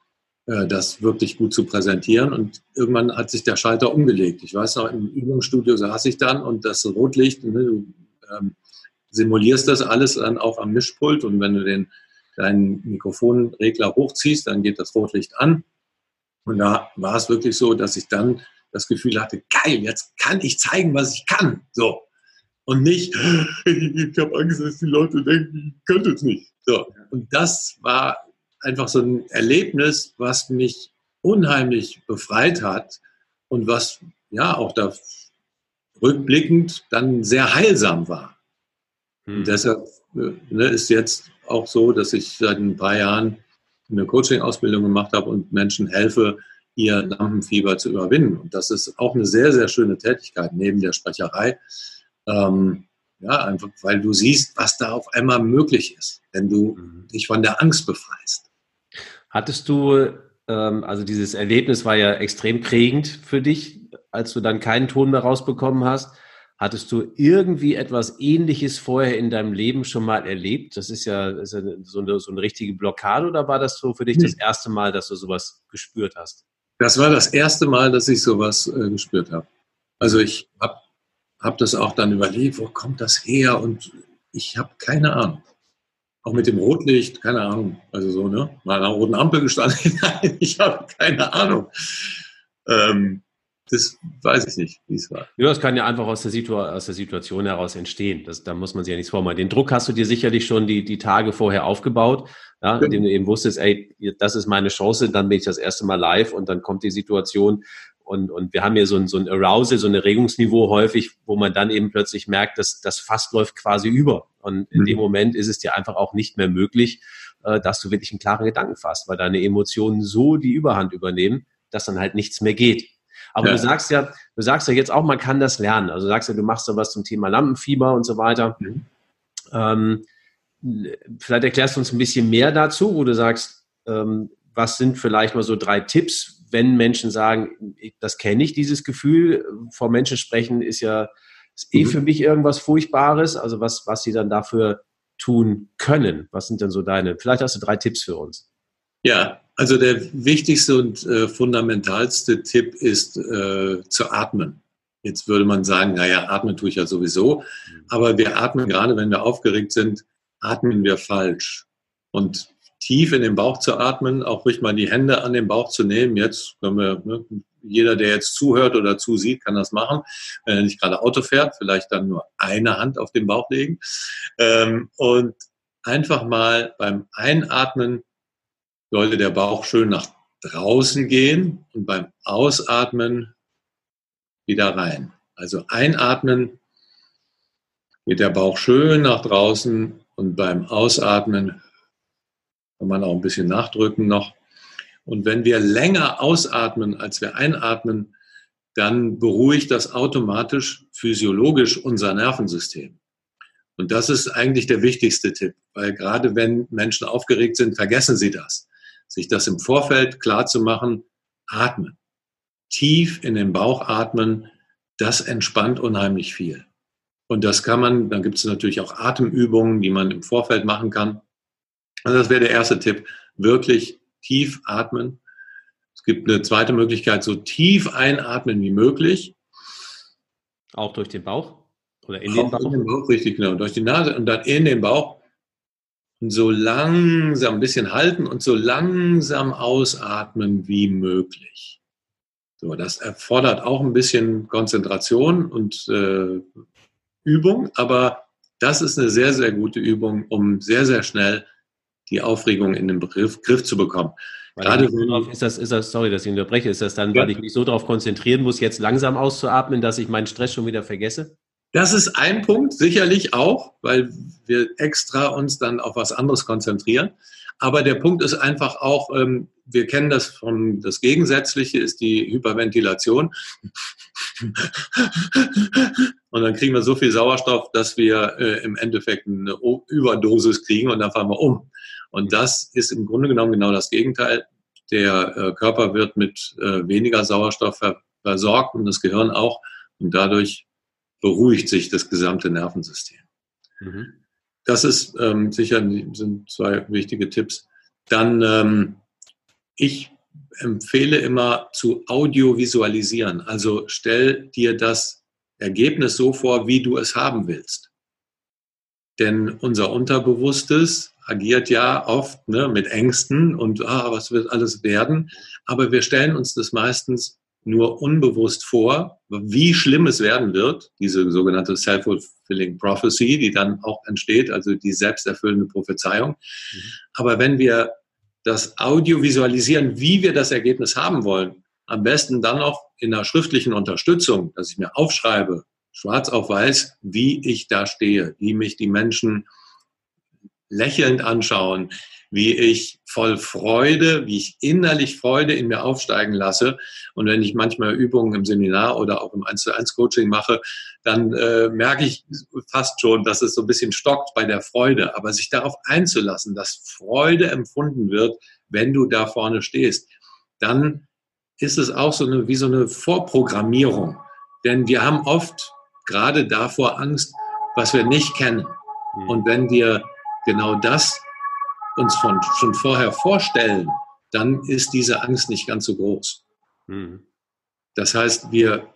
äh, das wirklich gut zu präsentieren. Und irgendwann hat sich der Schalter umgelegt. Ich weiß noch, im Übungsstudio saß ich dann und das Rotlicht, ne, du ähm, simulierst das alles dann auch am Mischpult und wenn du den deinen Mikrofonregler hochziehst, dann geht das Rotlicht an. Und da war es wirklich so, dass ich dann das Gefühl hatte, geil, jetzt kann ich zeigen, was ich kann. So. Und nicht, ich habe Angst, dass die Leute denken, ich könnte es nicht. So. Und das war einfach so ein Erlebnis, was mich unheimlich befreit hat und was ja auch da rückblickend dann sehr heilsam war. Hm. Und deshalb äh, ne, ist jetzt auch so, dass ich seit ein paar Jahren eine Coaching-Ausbildung gemacht habe und Menschen helfe, ihr Lampenfieber zu überwinden. Und das ist auch eine sehr, sehr schöne Tätigkeit neben der Sprecherei. Ähm, ja, einfach, weil du siehst, was da auf einmal möglich ist, wenn du mhm. dich von der Angst befreist. Hattest du, ähm, also dieses Erlebnis war ja extrem prägend für dich, als du dann keinen Ton mehr rausbekommen hast. Hattest du irgendwie etwas Ähnliches vorher in deinem Leben schon mal erlebt? Das ist ja, ist ja so, eine, so, eine, richtige Blockade oder war das so für dich das erste Mal, dass du sowas gespürt hast? Das war das erste Mal, dass ich sowas äh, gespürt habe. Also ich habe hab das auch dann überlegt, wo kommt das her? Und ich habe keine Ahnung. Auch mit dem Rotlicht, keine Ahnung. Also so, ne? Mal an einer roten Ampel gestanden. Nein, ich habe keine Ahnung. Ähm, das weiß ich nicht, wie es war. Ja, das kann ja einfach aus der, Situ aus der Situation heraus entstehen. Das, da muss man sich ja nichts vormachen. Den Druck hast du dir sicherlich schon die, die Tage vorher aufgebaut, ja, ja. indem du eben wusstest, ey, das ist meine Chance, dann bin ich das erste Mal live und dann kommt die Situation. Und, und wir haben hier so ein, so ein Arousal, so ein Erregungsniveau häufig, wo man dann eben plötzlich merkt, dass das Fass läuft quasi über. Und in mhm. dem Moment ist es dir einfach auch nicht mehr möglich, äh, dass du wirklich einen klaren Gedanken fasst, weil deine Emotionen so die Überhand übernehmen, dass dann halt nichts mehr geht. Aber ja. du sagst ja, du sagst ja jetzt auch, man kann das lernen. Also du sagst ja, du machst da was zum Thema Lampenfieber und so weiter. Mhm. Ähm, vielleicht erklärst du uns ein bisschen mehr dazu, wo du sagst, ähm, was sind vielleicht mal so drei Tipps, wenn Menschen sagen, das kenne ich, dieses Gefühl, vor Menschen sprechen ist ja ist eh mhm. für mich irgendwas Furchtbares. Also was, was sie dann dafür tun können. Was sind denn so deine? Vielleicht hast du drei Tipps für uns. Ja, also der wichtigste und äh, fundamentalste Tipp ist äh, zu atmen. Jetzt würde man sagen, naja, atmen tue ich ja sowieso. Aber wir atmen gerade, wenn wir aufgeregt sind, atmen wir falsch. Und tief in den Bauch zu atmen, auch ruhig mal die Hände an den Bauch zu nehmen. Jetzt können wir, ne, jeder, der jetzt zuhört oder zusieht, kann das machen. Wenn er nicht gerade Auto fährt, vielleicht dann nur eine Hand auf den Bauch legen. Ähm, und einfach mal beim Einatmen sollte der Bauch schön nach draußen gehen und beim Ausatmen wieder rein. Also einatmen geht der Bauch schön nach draußen und beim Ausatmen kann man auch ein bisschen nachdrücken noch. Und wenn wir länger ausatmen, als wir einatmen, dann beruhigt das automatisch physiologisch unser Nervensystem. Und das ist eigentlich der wichtigste Tipp, weil gerade wenn Menschen aufgeregt sind, vergessen sie das. Sich das im Vorfeld klar zu machen, atmen. Tief in den Bauch atmen, das entspannt unheimlich viel. Und das kann man, dann gibt es natürlich auch Atemübungen, die man im Vorfeld machen kann. Also das wäre der erste Tipp. Wirklich tief atmen. Es gibt eine zweite Möglichkeit, so tief einatmen wie möglich. Auch durch den Bauch? Oder in den Bauch? In den Bauch, richtig, genau. Durch die Nase und dann in den Bauch. Und so langsam ein bisschen halten und so langsam ausatmen wie möglich. So, das erfordert auch ein bisschen Konzentration und äh, Übung, aber das ist eine sehr, sehr gute Übung, um sehr, sehr schnell die Aufregung in den Griff, Griff zu bekommen. Gerade so ist das, ist das, sorry, dass ich unterbreche, ist das dann, ja. weil ich mich so darauf konzentrieren muss, jetzt langsam auszuatmen, dass ich meinen Stress schon wieder vergesse? Das ist ein Punkt, sicherlich auch, weil wir extra uns dann auf was anderes konzentrieren. Aber der Punkt ist einfach auch, ähm, wir kennen das von, das Gegensätzliche ist die Hyperventilation. Und dann kriegen wir so viel Sauerstoff, dass wir äh, im Endeffekt eine Überdosis kriegen und dann fallen wir um. Und das ist im Grunde genommen genau das Gegenteil. Der äh, Körper wird mit äh, weniger Sauerstoff versorgt und das Gehirn auch. Und dadurch beruhigt sich das gesamte Nervensystem. Mhm. Das ist ähm, sicher sind zwei wichtige Tipps. Dann ähm, ich empfehle immer zu audiovisualisieren. Also stell dir das Ergebnis so vor, wie du es haben willst. Denn unser Unterbewusstes agiert ja oft ne, mit Ängsten und ah, was wird alles werden. Aber wir stellen uns das meistens nur unbewusst vor, wie schlimm es werden wird, diese sogenannte self-fulfilling prophecy, die dann auch entsteht, also die selbsterfüllende Prophezeiung. Mhm. Aber wenn wir das Audio visualisieren, wie wir das Ergebnis haben wollen, am besten dann noch in einer schriftlichen Unterstützung, dass ich mir aufschreibe, schwarz auf weiß, wie ich da stehe, wie mich die Menschen lächelnd anschauen, wie ich voll Freude, wie ich innerlich Freude in mir aufsteigen lasse. Und wenn ich manchmal Übungen im Seminar oder auch im 1 zu 1 Coaching mache, dann äh, merke ich fast schon, dass es so ein bisschen stockt bei der Freude. Aber sich darauf einzulassen, dass Freude empfunden wird, wenn du da vorne stehst, dann ist es auch so eine, wie so eine Vorprogrammierung. Denn wir haben oft gerade davor Angst, was wir nicht kennen. Hm. Und wenn wir genau das uns von, schon vorher vorstellen, dann ist diese Angst nicht ganz so groß. Mhm. Das heißt, wir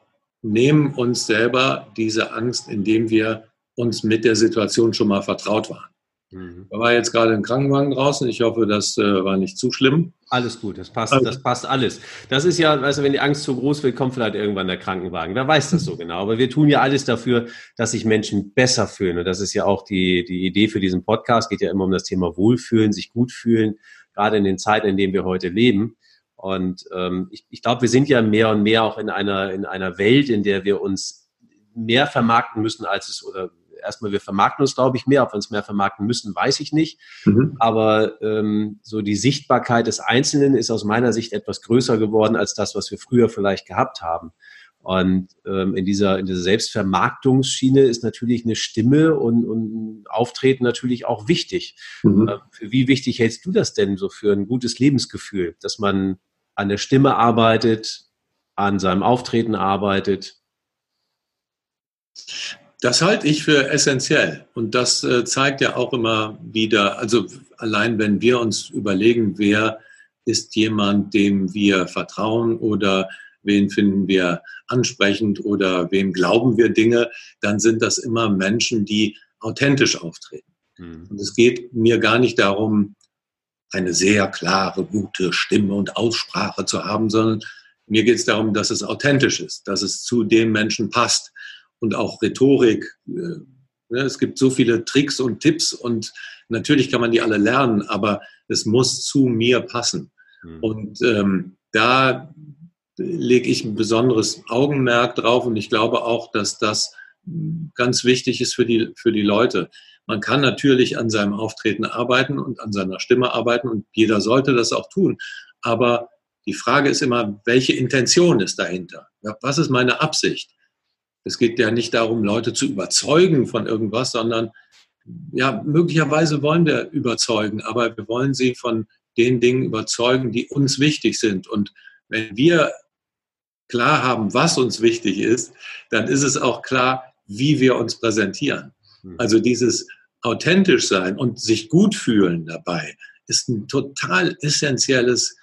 nehmen uns selber diese Angst, indem wir uns mit der Situation schon mal vertraut waren. Mhm. Da war jetzt gerade ein Krankenwagen draußen. Ich hoffe, das äh, war nicht zu schlimm. Alles gut, das passt, das passt alles. Das ist ja, weißt du, wenn die Angst zu groß wird, kommt vielleicht irgendwann der Krankenwagen. Wer weiß das so genau. Aber wir tun ja alles dafür, dass sich Menschen besser fühlen. Und das ist ja auch die, die Idee für diesen Podcast. Geht ja immer um das Thema Wohlfühlen, sich gut fühlen, gerade in den Zeiten, in denen wir heute leben. Und ähm, ich, ich glaube, wir sind ja mehr und mehr auch in einer, in einer Welt, in der wir uns mehr vermarkten müssen, als es oder erstmal, wir vermarkten uns, glaube ich, mehr. Ob wir uns mehr vermarkten müssen, weiß ich nicht. Mhm. Aber ähm, so die Sichtbarkeit des Einzelnen ist aus meiner Sicht etwas größer geworden als das, was wir früher vielleicht gehabt haben. Und ähm, in, dieser, in dieser Selbstvermarktungsschiene ist natürlich eine Stimme und, und Auftreten natürlich auch wichtig. Mhm. Äh, wie wichtig hältst du das denn so für ein gutes Lebensgefühl, dass man an der Stimme arbeitet, an seinem Auftreten arbeitet? Das halte ich für essentiell. Und das äh, zeigt ja auch immer wieder, also allein wenn wir uns überlegen, wer ist jemand, dem wir vertrauen oder wen finden wir ansprechend oder wem glauben wir Dinge, dann sind das immer Menschen, die authentisch auftreten. Mhm. Und es geht mir gar nicht darum, eine sehr klare, gute Stimme und Aussprache zu haben, sondern mir geht es darum, dass es authentisch ist, dass es zu dem Menschen passt und auch Rhetorik. Äh, ne, es gibt so viele Tricks und Tipps und natürlich kann man die alle lernen, aber es muss zu mir passen. Mhm. Und ähm, da lege ich ein besonderes Augenmerk drauf und ich glaube auch, dass das ganz wichtig ist für die, für die Leute. Man kann natürlich an seinem Auftreten arbeiten und an seiner Stimme arbeiten und jeder sollte das auch tun. Aber die Frage ist immer, welche Intention ist dahinter? Was ist meine Absicht? Es geht ja nicht darum, Leute zu überzeugen von irgendwas, sondern ja, möglicherweise wollen wir überzeugen, aber wir wollen sie von den Dingen überzeugen, die uns wichtig sind. Und wenn wir klar haben, was uns wichtig ist, dann ist es auch klar, wie wir uns präsentieren. Hm. Also dieses authentisch sein und sich gut fühlen dabei ist ein total essentielles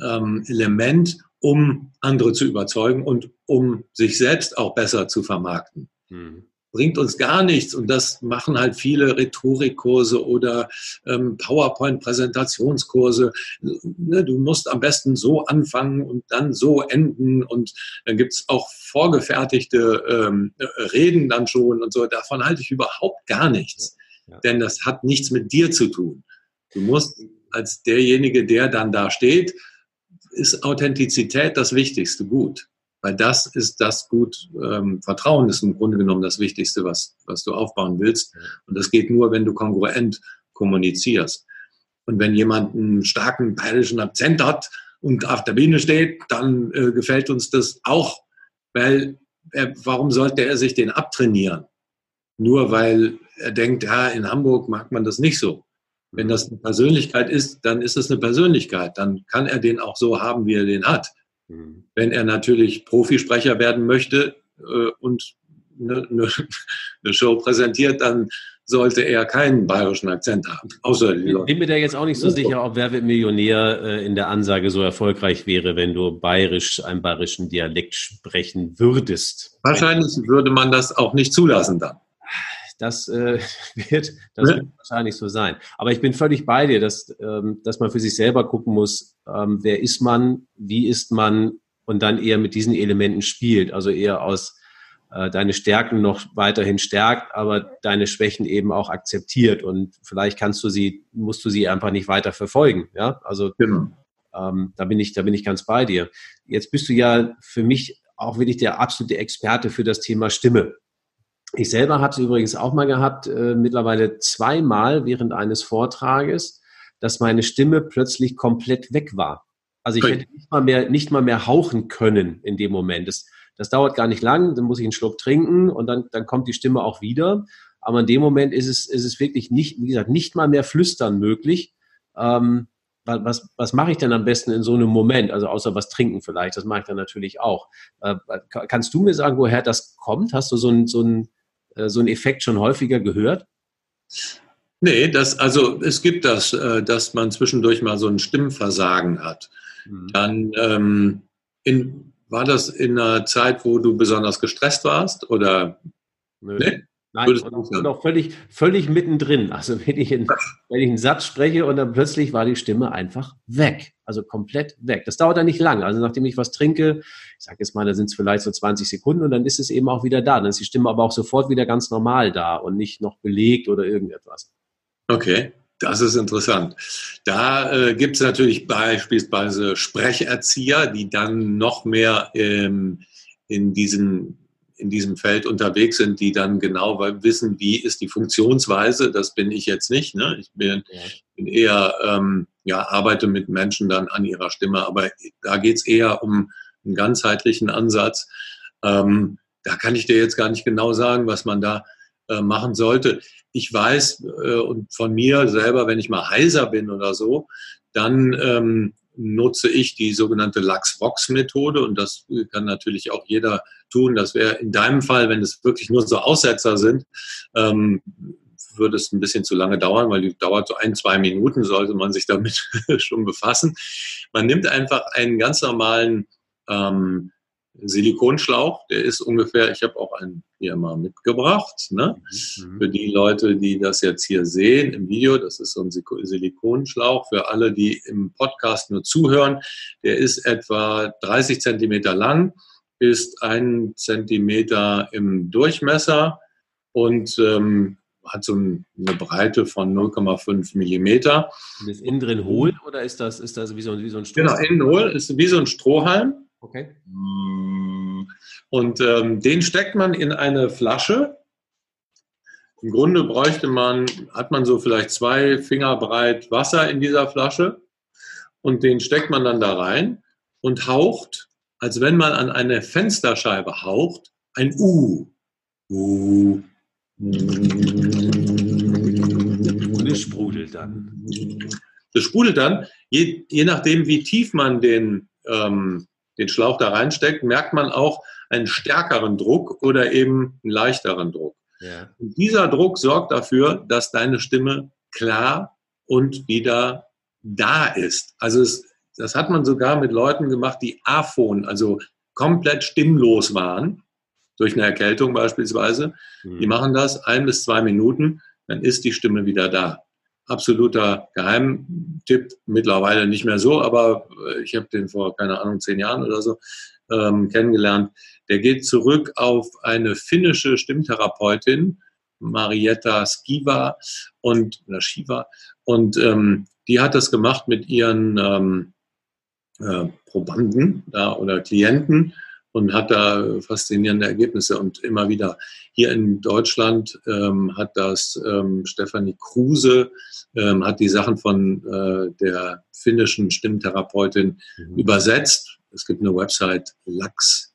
ähm, Element, um andere zu überzeugen und um sich selbst auch besser zu vermarkten. Mhm. Bringt uns gar nichts und das machen halt viele Rhetorikkurse oder ähm, PowerPoint-Präsentationskurse. Ne, du musst am besten so anfangen und dann so enden und dann gibt's auch vorgefertigte ähm, Reden dann schon und so. Davon halte ich überhaupt gar nichts, ja. denn das hat nichts mit dir zu tun. Du musst als derjenige, der dann da steht, ist Authentizität das wichtigste Gut. Weil das ist das Gut, ähm, Vertrauen ist im Grunde genommen das Wichtigste, was, was du aufbauen willst. Und das geht nur, wenn du kongruent kommunizierst. Und wenn jemand einen starken bayerischen Akzent hat und auf der Bühne steht, dann äh, gefällt uns das auch, weil er, warum sollte er sich den abtrainieren? Nur weil er denkt, ja, in Hamburg mag man das nicht so. Wenn das eine Persönlichkeit ist, dann ist es eine Persönlichkeit. Dann kann er den auch so haben, wie er den hat. Mhm. Wenn er natürlich Profisprecher werden möchte äh, und eine, eine, eine, Show präsentiert, dann sollte er keinen bayerischen Akzent haben. Außer die Ich bin mir da jetzt auch nicht so sicher, ob Wer wird Millionär äh, in der Ansage so erfolgreich wäre, wenn du bayerisch, einen bayerischen Dialekt sprechen würdest. Wahrscheinlich würde man das auch nicht zulassen dann das äh, wird, das ja. wird wahrscheinlich so sein. Aber ich bin völlig bei dir, dass, ähm, dass man für sich selber gucken muss, ähm, wer ist man, wie ist man und dann eher mit diesen Elementen spielt. Also eher aus äh, deine Stärken noch weiterhin stärkt, aber deine Schwächen eben auch akzeptiert. Und vielleicht kannst du sie, musst du sie einfach nicht weiter verfolgen. Ja, also genau. ähm, da bin ich, da bin ich ganz bei dir. Jetzt bist du ja für mich auch wirklich der absolute Experte für das Thema Stimme. Ich selber habe es übrigens auch mal gehabt, äh, mittlerweile zweimal während eines Vortrages, dass meine Stimme plötzlich komplett weg war. Also ich hätte nicht mal mehr, nicht mal mehr hauchen können in dem Moment. Das, das dauert gar nicht lang, dann muss ich einen Schluck trinken und dann, dann kommt die Stimme auch wieder. Aber in dem Moment ist es, ist es wirklich nicht, wie gesagt, nicht mal mehr flüstern möglich. Ähm, was, was mache ich denn am besten in so einem Moment? Also außer was trinken vielleicht, das mache ich dann natürlich auch. Äh, kannst du mir sagen, woher das kommt? Hast du so ein, so ein, so einen Effekt schon häufiger gehört? Nee, das, also es gibt das, äh, dass man zwischendurch mal so ein Stimmversagen hat. Mhm. Dann ähm, in, war das in einer Zeit, wo du besonders gestresst warst oder? Nö. Nee? Nein, und auch, und auch, völlig, völlig mittendrin. Also wenn ich, in, wenn ich einen Satz spreche und dann plötzlich war die Stimme einfach weg. Also komplett weg. Das dauert dann nicht lang. Also nachdem ich was trinke, ich sage jetzt mal, da sind es vielleicht so 20 Sekunden und dann ist es eben auch wieder da. Dann ist die Stimme aber auch sofort wieder ganz normal da und nicht noch belegt oder irgendetwas. Okay. Das ist interessant. Da äh, gibt es natürlich beispielsweise Sprecherzieher, die dann noch mehr ähm, in diesen in diesem Feld unterwegs sind, die dann genau wissen, wie ist die Funktionsweise. Das bin ich jetzt nicht. Ne? Ich bin, bin eher, ähm, ja, arbeite mit Menschen dann an ihrer Stimme, aber da geht es eher um einen ganzheitlichen Ansatz. Ähm, da kann ich dir jetzt gar nicht genau sagen, was man da äh, machen sollte. Ich weiß äh, und von mir selber, wenn ich mal heiser bin oder so, dann ähm, nutze ich die sogenannte Lux-Vox-Methode und das kann natürlich auch jeder tun. Das wäre in deinem Fall, wenn es wirklich nur so Aussetzer sind, ähm, würde es ein bisschen zu lange dauern, weil die dauert so ein, zwei Minuten, sollte man sich damit schon befassen. Man nimmt einfach einen ganz normalen ähm, Silikonschlauch, der ist ungefähr, ich habe auch einen hier mal mitgebracht, ne? Mhm. Für die Leute, die das jetzt hier sehen im Video, das ist so ein Silikonschlauch. Für alle, die im Podcast nur zuhören, der ist etwa 30 Zentimeter lang, ist ein Zentimeter im Durchmesser und ähm, hat so eine Breite von 0,5 Millimeter. Ist innen drin hohl oder ist das, ist das wie so, wie so ein Strohhalm? Genau, innen hohl, ist wie so ein Strohhalm. Okay. Und ähm, den steckt man in eine Flasche. Im Grunde bräuchte man, hat man so vielleicht zwei Finger breit Wasser in dieser Flasche. und den steckt man dann da rein und haucht, als wenn man an eine Fensterscheibe haucht, ein U. U. Und es sprudelt dann. Das sprudelt dann, je, je nachdem, wie tief man den, ähm, den Schlauch da reinsteckt, merkt man auch einen stärkeren Druck oder eben einen leichteren Druck. Ja. Und dieser Druck sorgt dafür, dass deine Stimme klar und wieder da ist. Also es, das hat man sogar mit Leuten gemacht, die aphon, also komplett stimmlos waren, durch eine Erkältung beispielsweise. Mhm. Die machen das ein bis zwei Minuten, dann ist die Stimme wieder da. Absoluter Geheimtipp, mittlerweile nicht mehr so, aber äh, ich habe den vor, keine Ahnung, zehn Jahren oder so ähm, kennengelernt. Der geht zurück auf eine finnische Stimmtherapeutin, Marietta Skiva und oder Shiva und ähm, die hat das gemacht mit ihren ähm, äh, Probanden da, oder Klienten und hat da faszinierende Ergebnisse und immer wieder. Hier in Deutschland ähm, hat das ähm, Stefanie Kruse, ähm, hat die Sachen von äh, der finnischen Stimmtherapeutin mhm. übersetzt. Es gibt eine Website Lachs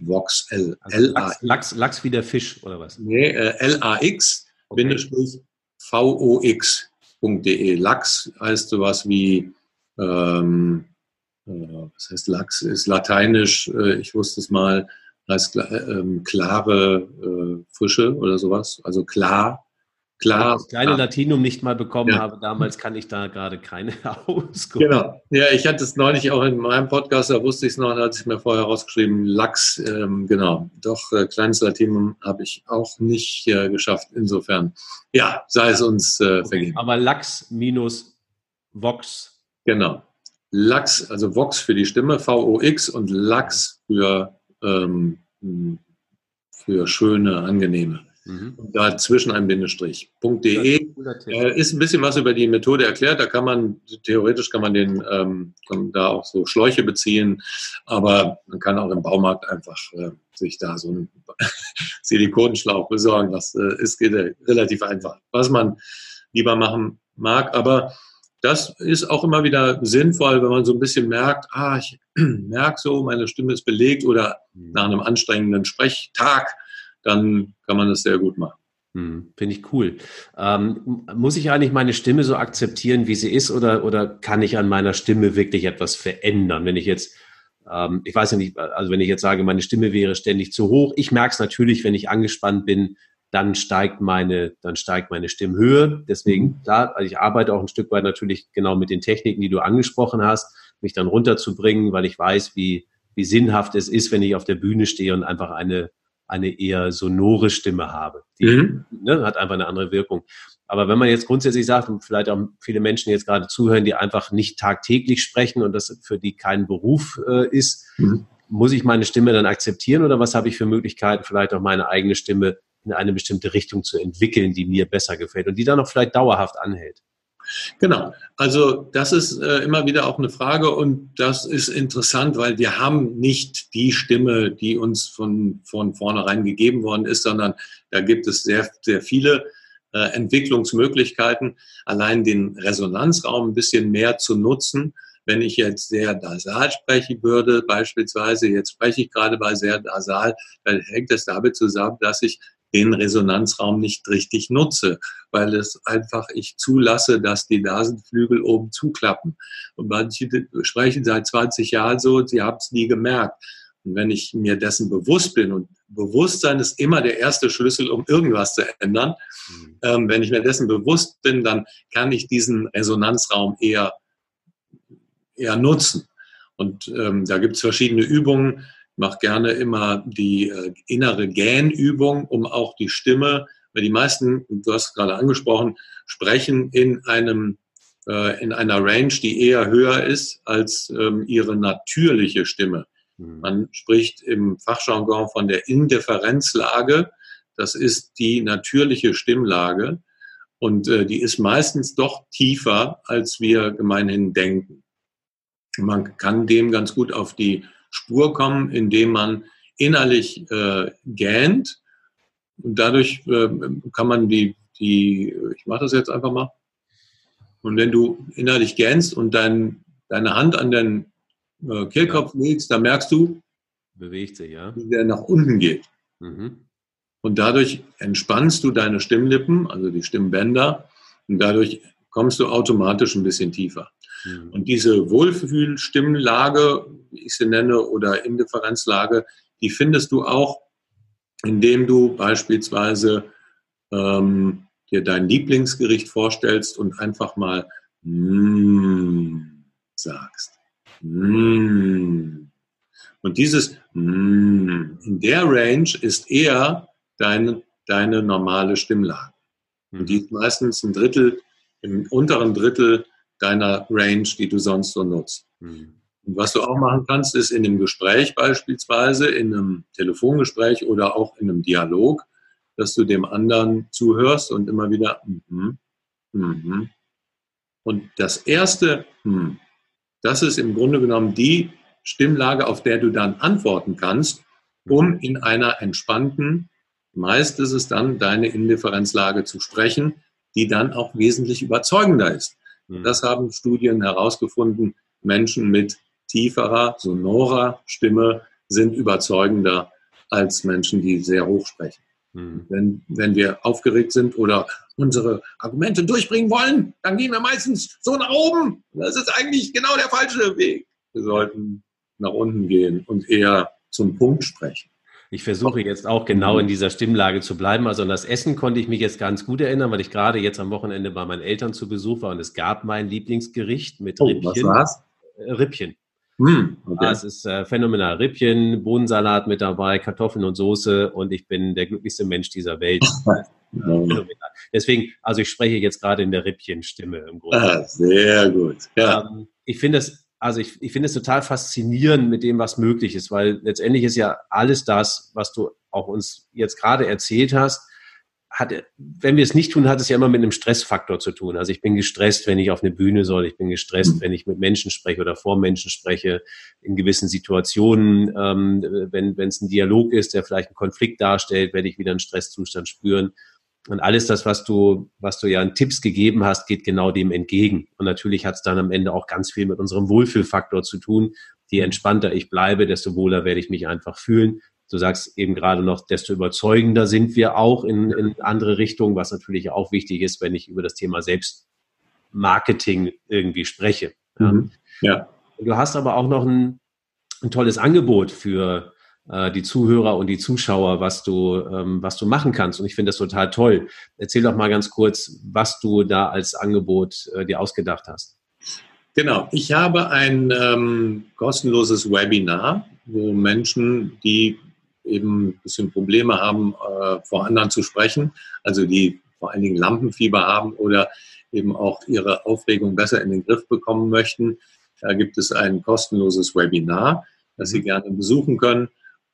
Vox L also Lachs, Lachs, Lachs wie der Fisch oder was? Nee, äh, L-A-X okay. V-O-X.de. Lachs heißt sowas wie ähm, äh, was heißt Lachs, ist lateinisch, äh, ich wusste es mal, heißt ähm, klare äh, Frische oder sowas, also klar. Klar. Das kleine klar. Latinum nicht mal bekommen ja. habe, damals kann ich da gerade keine Auskunft. Genau. Ja, ich hatte es neulich auch in meinem Podcast, da wusste ich es noch, da hatte ich mir vorher rausgeschrieben, Lachs, ähm, genau. Doch, äh, kleines Latinum habe ich auch nicht äh, geschafft. Insofern, ja, sei es uns äh, vergeben. Aber Lachs minus Vox. Genau. Lachs, also Vox für die Stimme, V-O-X und Lachs für, ähm, für schöne, angenehme. Mhm. Und dazwischen ein Bindestrich. .de äh, ist ein bisschen was über die Methode erklärt. Da kann man, theoretisch kann man den, ähm, kann da auch so Schläuche beziehen, aber man kann auch im Baumarkt einfach äh, sich da so einen Silikonschlauch besorgen. Das äh, ist geht, relativ einfach. Was man lieber machen mag, aber das ist auch immer wieder sinnvoll, wenn man so ein bisschen merkt, ah, ich merke so, meine Stimme ist belegt oder mhm. nach einem anstrengenden Sprechtag, dann kann man das sehr gut machen. Hm, Finde ich cool. Ähm, muss ich eigentlich meine Stimme so akzeptieren, wie sie ist, oder, oder kann ich an meiner Stimme wirklich etwas verändern? Wenn ich jetzt, ähm, ich weiß ja nicht, also wenn ich jetzt sage, meine Stimme wäre ständig zu hoch, ich merke es natürlich, wenn ich angespannt bin, dann steigt meine, dann steigt meine Stimmhöhe. Deswegen, mhm. klar, also ich arbeite auch ein Stück weit natürlich genau mit den Techniken, die du angesprochen hast, mich dann runterzubringen, weil ich weiß, wie, wie sinnhaft es ist, wenn ich auf der Bühne stehe und einfach eine, eine eher sonore Stimme habe. Die mhm. ne, hat einfach eine andere Wirkung. Aber wenn man jetzt grundsätzlich sagt, und vielleicht auch viele Menschen jetzt gerade zuhören, die einfach nicht tagtäglich sprechen und das für die kein Beruf äh, ist, mhm. muss ich meine Stimme dann akzeptieren oder was habe ich für Möglichkeiten, vielleicht auch meine eigene Stimme in eine bestimmte Richtung zu entwickeln, die mir besser gefällt und die dann auch vielleicht dauerhaft anhält. Genau, also das ist äh, immer wieder auch eine Frage und das ist interessant, weil wir haben nicht die Stimme, die uns von, von vornherein gegeben worden ist, sondern da gibt es sehr, sehr viele äh, Entwicklungsmöglichkeiten, allein den Resonanzraum ein bisschen mehr zu nutzen. Wenn ich jetzt sehr nasal sprechen würde, beispielsweise, jetzt spreche ich gerade bei sehr nasal, dann hängt es damit zusammen, dass ich den Resonanzraum nicht richtig nutze, weil es einfach ich zulasse, dass die Nasenflügel oben zuklappen. Und manche sprechen seit 20 Jahren so, sie haben es nie gemerkt. Und wenn ich mir dessen bewusst bin, und Bewusstsein ist immer der erste Schlüssel, um irgendwas zu ändern, mhm. ähm, wenn ich mir dessen bewusst bin, dann kann ich diesen Resonanzraum eher, eher nutzen. Und ähm, da gibt es verschiedene Übungen mache gerne immer die äh, innere Gähnübung, um auch die Stimme, weil die meisten, du hast gerade angesprochen, sprechen in einem äh, in einer Range, die eher höher ist als ähm, ihre natürliche Stimme. Mhm. Man spricht im Fachjargon von der Indifferenzlage. Das ist die natürliche Stimmlage und äh, die ist meistens doch tiefer, als wir gemeinhin denken. Man kann dem ganz gut auf die Spur kommen, indem man innerlich äh, gähnt. Und dadurch äh, kann man die, die, ich mache das jetzt einfach mal. Und wenn du innerlich gähnst und dein deine Hand an den äh, Kehlkopf ja. legst, da merkst du, bewegt sich, ja. Wie der nach unten geht. Mhm. Und dadurch entspannst du deine Stimmlippen, also die Stimmbänder, und dadurch kommst du automatisch ein bisschen tiefer. Mhm. Und diese Wohlfühlstimmlage, wie ich sie nenne, oder Indifferenzlage, die findest du auch, indem du beispielsweise ähm, dir dein Lieblingsgericht vorstellst und einfach mal mm, sagst. Mm. Und dieses mm, in der Range ist eher deine, deine normale Stimmlage. Und die ist meistens ein Drittel, im unteren Drittel deiner Range, die du sonst so nutzt. Mhm. Und was du auch machen kannst, ist in einem Gespräch beispielsweise, in einem Telefongespräch oder auch in einem Dialog, dass du dem anderen zuhörst und immer wieder mm, mm. und das erste mm, das ist im Grunde genommen die Stimmlage, auf der du dann antworten kannst, um in einer entspannten, meist ist es dann deine Indifferenzlage zu sprechen, die dann auch wesentlich überzeugender ist. Mhm. Das haben Studien herausgefunden. Menschen mit tieferer, sonorer Stimme sind überzeugender als Menschen, die sehr hoch sprechen. Mhm. Wenn, wenn wir aufgeregt sind oder unsere Argumente durchbringen wollen, dann gehen wir meistens so nach oben. Das ist eigentlich genau der falsche Weg. Wir sollten nach unten gehen und eher zum Punkt sprechen. Ich versuche jetzt auch genau in dieser Stimmlage zu bleiben. Also an das Essen konnte ich mich jetzt ganz gut erinnern, weil ich gerade jetzt am Wochenende bei meinen Eltern zu Besuch war und es gab mein Lieblingsgericht mit Rippchen. Oh, was war's? Äh, Rippchen. Hm, okay. ja, es ist äh, phänomenal. Rippchen, Bohnensalat mit dabei, Kartoffeln und Soße und ich bin der glücklichste Mensch dieser Welt. Deswegen, also ich spreche jetzt gerade in der Rippchenstimme im Grunde. Ah, sehr gut. Ja. Ähm, ich finde es, also ich, ich finde es total faszinierend mit dem, was möglich ist, weil letztendlich ist ja alles das, was du auch uns jetzt gerade erzählt hast, hat, wenn wir es nicht tun, hat es ja immer mit einem Stressfaktor zu tun. Also ich bin gestresst, wenn ich auf eine Bühne soll, ich bin gestresst, mhm. wenn ich mit Menschen spreche oder vor Menschen spreche, in gewissen Situationen, ähm, wenn wenn es ein Dialog ist, der vielleicht einen Konflikt darstellt, werde ich wieder einen Stresszustand spüren. Und alles das, was du, was du ja an Tipps gegeben hast, geht genau dem entgegen. Und natürlich hat es dann am Ende auch ganz viel mit unserem Wohlfühlfaktor zu tun. Je entspannter ich bleibe, desto wohler werde ich mich einfach fühlen. Du sagst eben gerade noch, desto überzeugender sind wir auch in, in andere Richtungen, was natürlich auch wichtig ist, wenn ich über das Thema Selbstmarketing irgendwie spreche. Mhm. Ja. Du hast aber auch noch ein, ein tolles Angebot für äh, die Zuhörer und die Zuschauer, was du, ähm, was du machen kannst. Und ich finde das total toll. Erzähl doch mal ganz kurz, was du da als Angebot äh, dir ausgedacht hast. Genau, ich habe ein ähm, kostenloses Webinar, wo Menschen, die eben ein bisschen Probleme haben, äh, vor anderen zu sprechen, also die vor allen Dingen Lampenfieber haben oder eben auch ihre Aufregung besser in den Griff bekommen möchten. Da gibt es ein kostenloses Webinar, das Sie mhm. gerne besuchen können.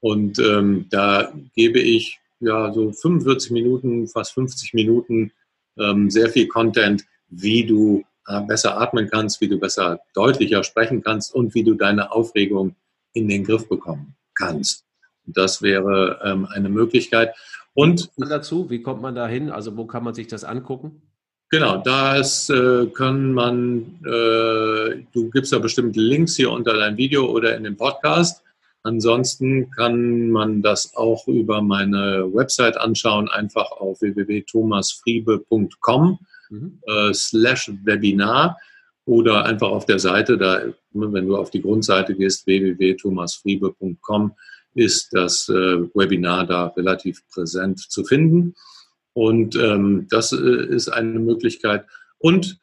Und ähm, da gebe ich ja so 45 Minuten, fast 50 Minuten ähm, sehr viel Content, wie du äh, besser atmen kannst, wie du besser deutlicher sprechen kannst und wie du deine Aufregung in den Griff bekommen kannst. Das wäre ähm, eine Möglichkeit. Und dazu, wie kommt man da hin? Also wo kann man sich das angucken? Genau, da äh, kann man, äh, du gibst da bestimmte Links hier unter deinem Video oder in dem Podcast. Ansonsten kann man das auch über meine Website anschauen, einfach auf www.thomasfriebe.com mhm. äh, slash Webinar oder einfach auf der Seite, da, wenn du auf die Grundseite gehst, www.thomasfriebe.com, ist das äh, Webinar da relativ präsent zu finden. Und ähm, das äh, ist eine Möglichkeit. Und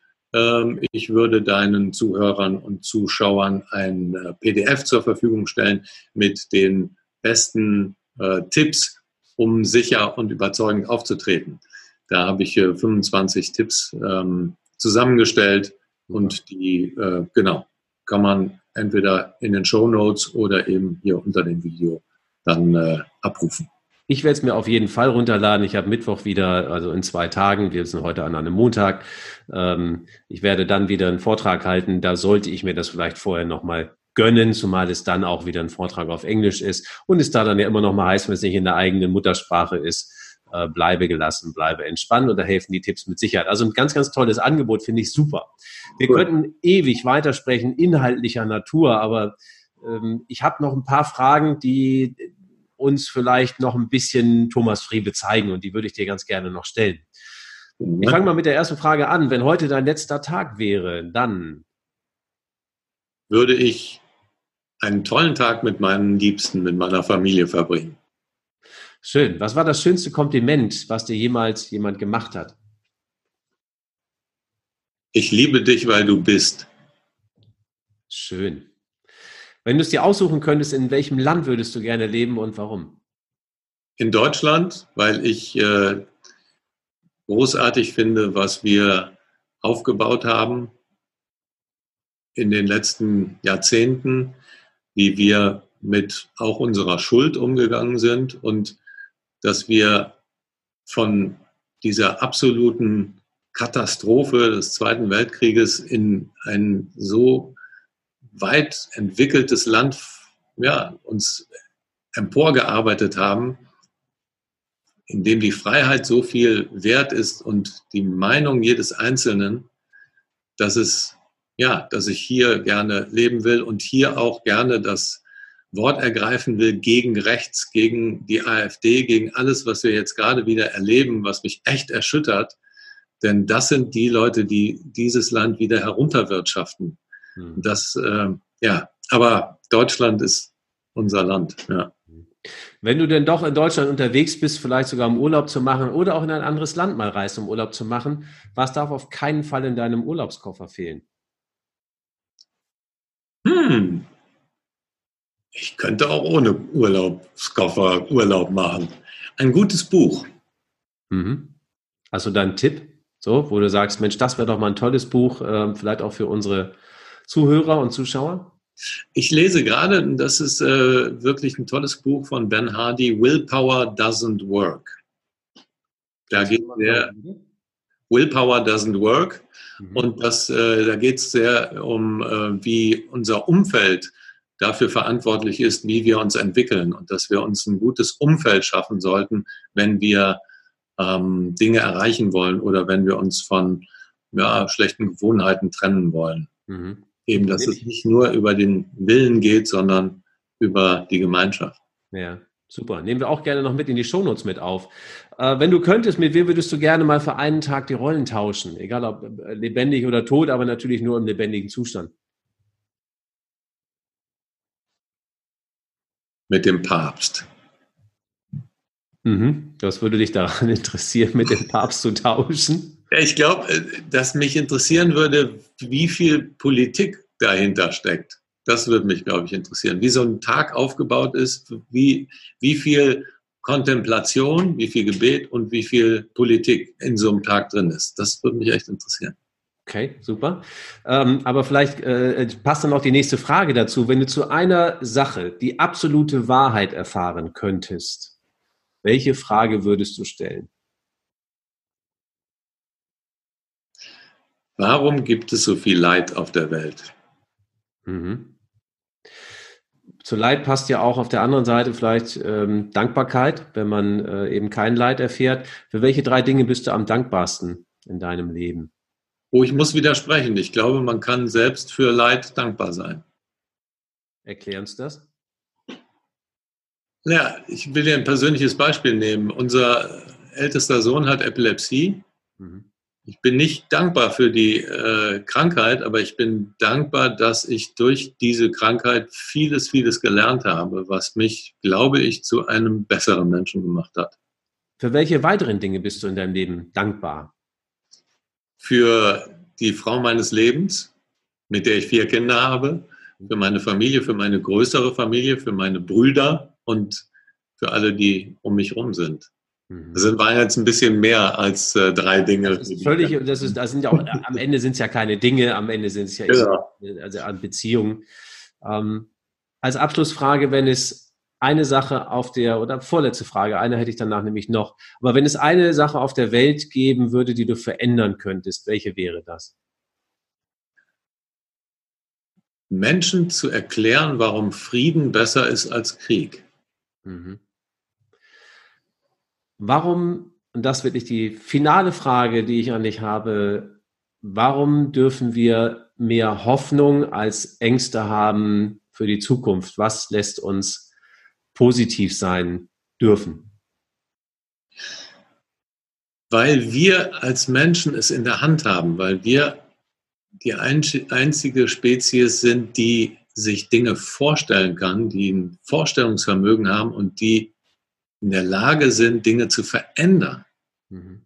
ich würde deinen Zuhörern und Zuschauern ein äh, PDF zur Verfügung stellen mit den besten äh, Tipps, um sicher und überzeugend aufzutreten. Da habe ich 25 Tipps ähm, zusammengestellt und die, äh, genau, kann man entweder in den Show Notes oder eben hier unter dem Video dann äh, abrufen. Ich werde es mir auf jeden Fall runterladen. Ich habe Mittwoch wieder, also in zwei Tagen, wir sind heute an einem Montag. Ähm, ich werde dann wieder einen Vortrag halten. Da sollte ich mir das vielleicht vorher nochmal gönnen, zumal es dann auch wieder ein Vortrag auf Englisch ist und es da dann ja immer noch mal heißt, wenn es nicht in der eigenen Muttersprache ist. äh, bleibe gelassen, bleibe entspannt und da helfen die Tipps mit Sicherheit. Also ein ganz, ganz tolles Angebot, finde ich super. Wir cool. könnten ewig weitersprechen, inhaltlicher Natur, aber ähm, ich habe noch ein paar Fragen, die uns vielleicht noch ein bisschen Thomas Friebe zeigen und die würde ich dir ganz gerne noch stellen. Ich fange mal mit der ersten Frage an. Wenn heute dein letzter Tag wäre, dann würde ich einen tollen Tag mit meinen Liebsten, mit meiner Familie verbringen. Schön. Was war das schönste Kompliment, was dir jemals jemand gemacht hat? Ich liebe dich, weil du bist. Schön. Wenn du es dir aussuchen könntest, in welchem Land würdest du gerne leben und warum? In Deutschland, weil ich äh, großartig finde, was wir aufgebaut haben in den letzten Jahrzehnten, wie wir mit auch unserer Schuld umgegangen sind und dass wir von dieser absoluten Katastrophe des Zweiten Weltkrieges in ein so weit entwickeltes Land ja, uns emporgearbeitet haben, in dem die Freiheit so viel wert ist und die Meinung jedes Einzelnen, dass es ja, dass ich hier gerne leben will und hier auch gerne das Wort ergreifen will gegen rechts, gegen die AfD, gegen alles, was wir jetzt gerade wieder erleben, was mich echt erschüttert. Denn das sind die Leute, die dieses Land wieder herunterwirtschaften. Hm. Das, äh, ja, aber Deutschland ist unser Land, ja. Wenn du denn doch in Deutschland unterwegs bist, vielleicht sogar um Urlaub zu machen oder auch in ein anderes Land mal reist, um Urlaub zu machen, was darf auf keinen Fall in deinem Urlaubskoffer fehlen? Hm, ich könnte auch ohne Urlaubskoffer Urlaub machen. Ein gutes Buch. Mhm. Hast du da einen Tipp, so, wo du sagst, Mensch, das wäre doch mal ein tolles Buch, äh, vielleicht auch für unsere Zuhörer und Zuschauer? Ich lese gerade, das ist äh, wirklich ein tolles Buch von Ben Hardy, Willpower Doesn't Work. Da geht der Willpower Doesn't Work mhm. und das, äh, da geht es sehr um, äh, wie unser Umfeld dafür verantwortlich ist, wie wir uns entwickeln und dass wir uns ein gutes Umfeld schaffen sollten, wenn wir ähm, Dinge erreichen wollen oder wenn wir uns von ja, schlechten Gewohnheiten trennen wollen. Mhm. Eben, dass es nicht nur über den Willen geht, sondern über die Gemeinschaft. Ja, super. Nehmen wir auch gerne noch mit in die Shownotes mit auf. Äh, wenn du könntest, mit wem würdest du gerne mal für einen Tag die Rollen tauschen? Egal ob äh, lebendig oder tot, aber natürlich nur im lebendigen Zustand. Mit dem Papst. Mhm. Was würde dich daran interessieren, mit dem Papst zu tauschen? Ich glaube, äh, dass mich interessieren würde, wie viel Politik dahinter steckt. Das würde mich, glaube ich, interessieren. Wie so ein Tag aufgebaut ist, wie, wie viel Kontemplation, wie viel Gebet und wie viel Politik in so einem Tag drin ist. Das würde mich echt interessieren. Okay, super. Ähm, aber vielleicht äh, passt dann auch die nächste Frage dazu. Wenn du zu einer Sache die absolute Wahrheit erfahren könntest, welche Frage würdest du stellen? Warum gibt es so viel Leid auf der Welt? Mhm. Zu Leid passt ja auch auf der anderen Seite vielleicht ähm, Dankbarkeit, wenn man äh, eben kein Leid erfährt. Für welche drei Dinge bist du am dankbarsten in deinem Leben? Oh, ich muss widersprechen. Ich glaube, man kann selbst für Leid dankbar sein. Erklären Sie das? Ja, ich will dir ein persönliches Beispiel nehmen. Unser ältester Sohn hat Epilepsie. Mhm. Ich bin nicht dankbar für die äh, Krankheit, aber ich bin dankbar, dass ich durch diese Krankheit vieles, vieles gelernt habe, was mich, glaube ich, zu einem besseren Menschen gemacht hat. Für welche weiteren Dinge bist du in deinem Leben dankbar? Für die Frau meines Lebens, mit der ich vier Kinder habe, für meine Familie, für meine größere Familie, für meine Brüder und für alle, die um mich herum sind. Mhm. Das waren jetzt ein bisschen mehr als äh, drei Dinge. Das ist völlig, das, ist, das sind ja auch, am Ende sind es ja keine Dinge, am Ende sind es ja, ja. also an Beziehungen. Ähm, als Abschlussfrage, wenn es eine Sache auf der, oder vorletzte Frage, eine hätte ich danach nämlich noch, aber wenn es eine Sache auf der Welt geben würde, die du verändern könntest, welche wäre das? Menschen zu erklären, warum Frieden besser ist als Krieg. Mhm. Warum, und das wirklich die finale Frage, die ich an dich habe, warum dürfen wir mehr Hoffnung als Ängste haben für die Zukunft? Was lässt uns positiv sein dürfen? Weil wir als Menschen es in der Hand haben, weil wir die einzige Spezies sind, die sich Dinge vorstellen kann, die ein Vorstellungsvermögen haben und die in der Lage sind, Dinge zu verändern. Mhm.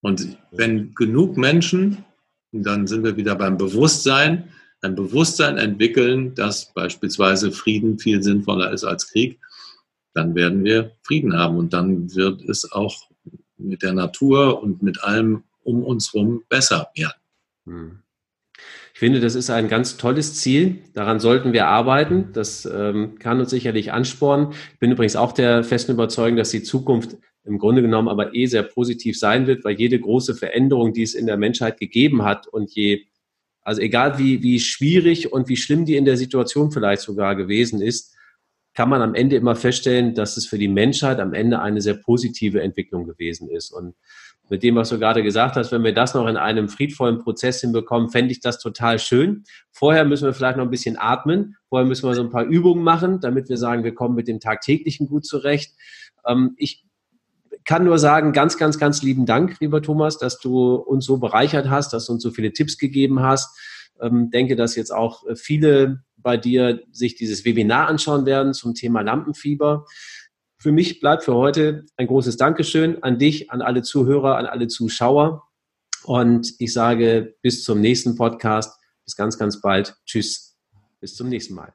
Und wenn genug Menschen, dann sind wir wieder beim Bewusstsein, ein Bewusstsein entwickeln, dass beispielsweise Frieden viel sinnvoller ist als Krieg, dann werden wir Frieden haben und dann wird es auch mit der Natur und mit allem um uns herum besser werden. Hm. Ich finde, das ist ein ganz tolles Ziel. Daran sollten wir arbeiten. Das ähm, kann uns sicherlich anspornen. Ich bin übrigens auch der festen Überzeugung, dass die Zukunft im Grunde genommen aber eh sehr positiv sein wird, weil jede große Veränderung, die es in der Menschheit gegeben hat und je, also egal wie, wie schwierig und wie schlimm die in der Situation vielleicht sogar gewesen ist, kann man am Ende immer feststellen, dass es für die Menschheit am Ende eine sehr positive Entwicklung gewesen ist. Und mit dem, was du gerade gesagt hast, wenn wir das noch in einem friedvollen Prozess hinbekommen, fände ich das total schön. Vorher müssen wir vielleicht noch ein bisschen atmen. Vorher müssen wir so ein paar Übungen machen, damit wir sagen, wir kommen mit dem Tagtäglichen gut zurecht. Ähm, ich kann nur sagen, ganz, ganz, ganz lieben Dank, lieber Thomas, dass du uns so bereichert hast, dass du uns so viele Tipps gegeben hast. Ähm, denke, dass jetzt auch viele bei dir sich dieses Webinar anschauen werden zum Thema Lampenfieber. Für mich bleibt für heute ein großes Dankeschön an dich, an alle Zuhörer, an alle Zuschauer. Und ich sage bis zum nächsten Podcast. Bis ganz, ganz bald. Tschüss. Bis zum nächsten Mal.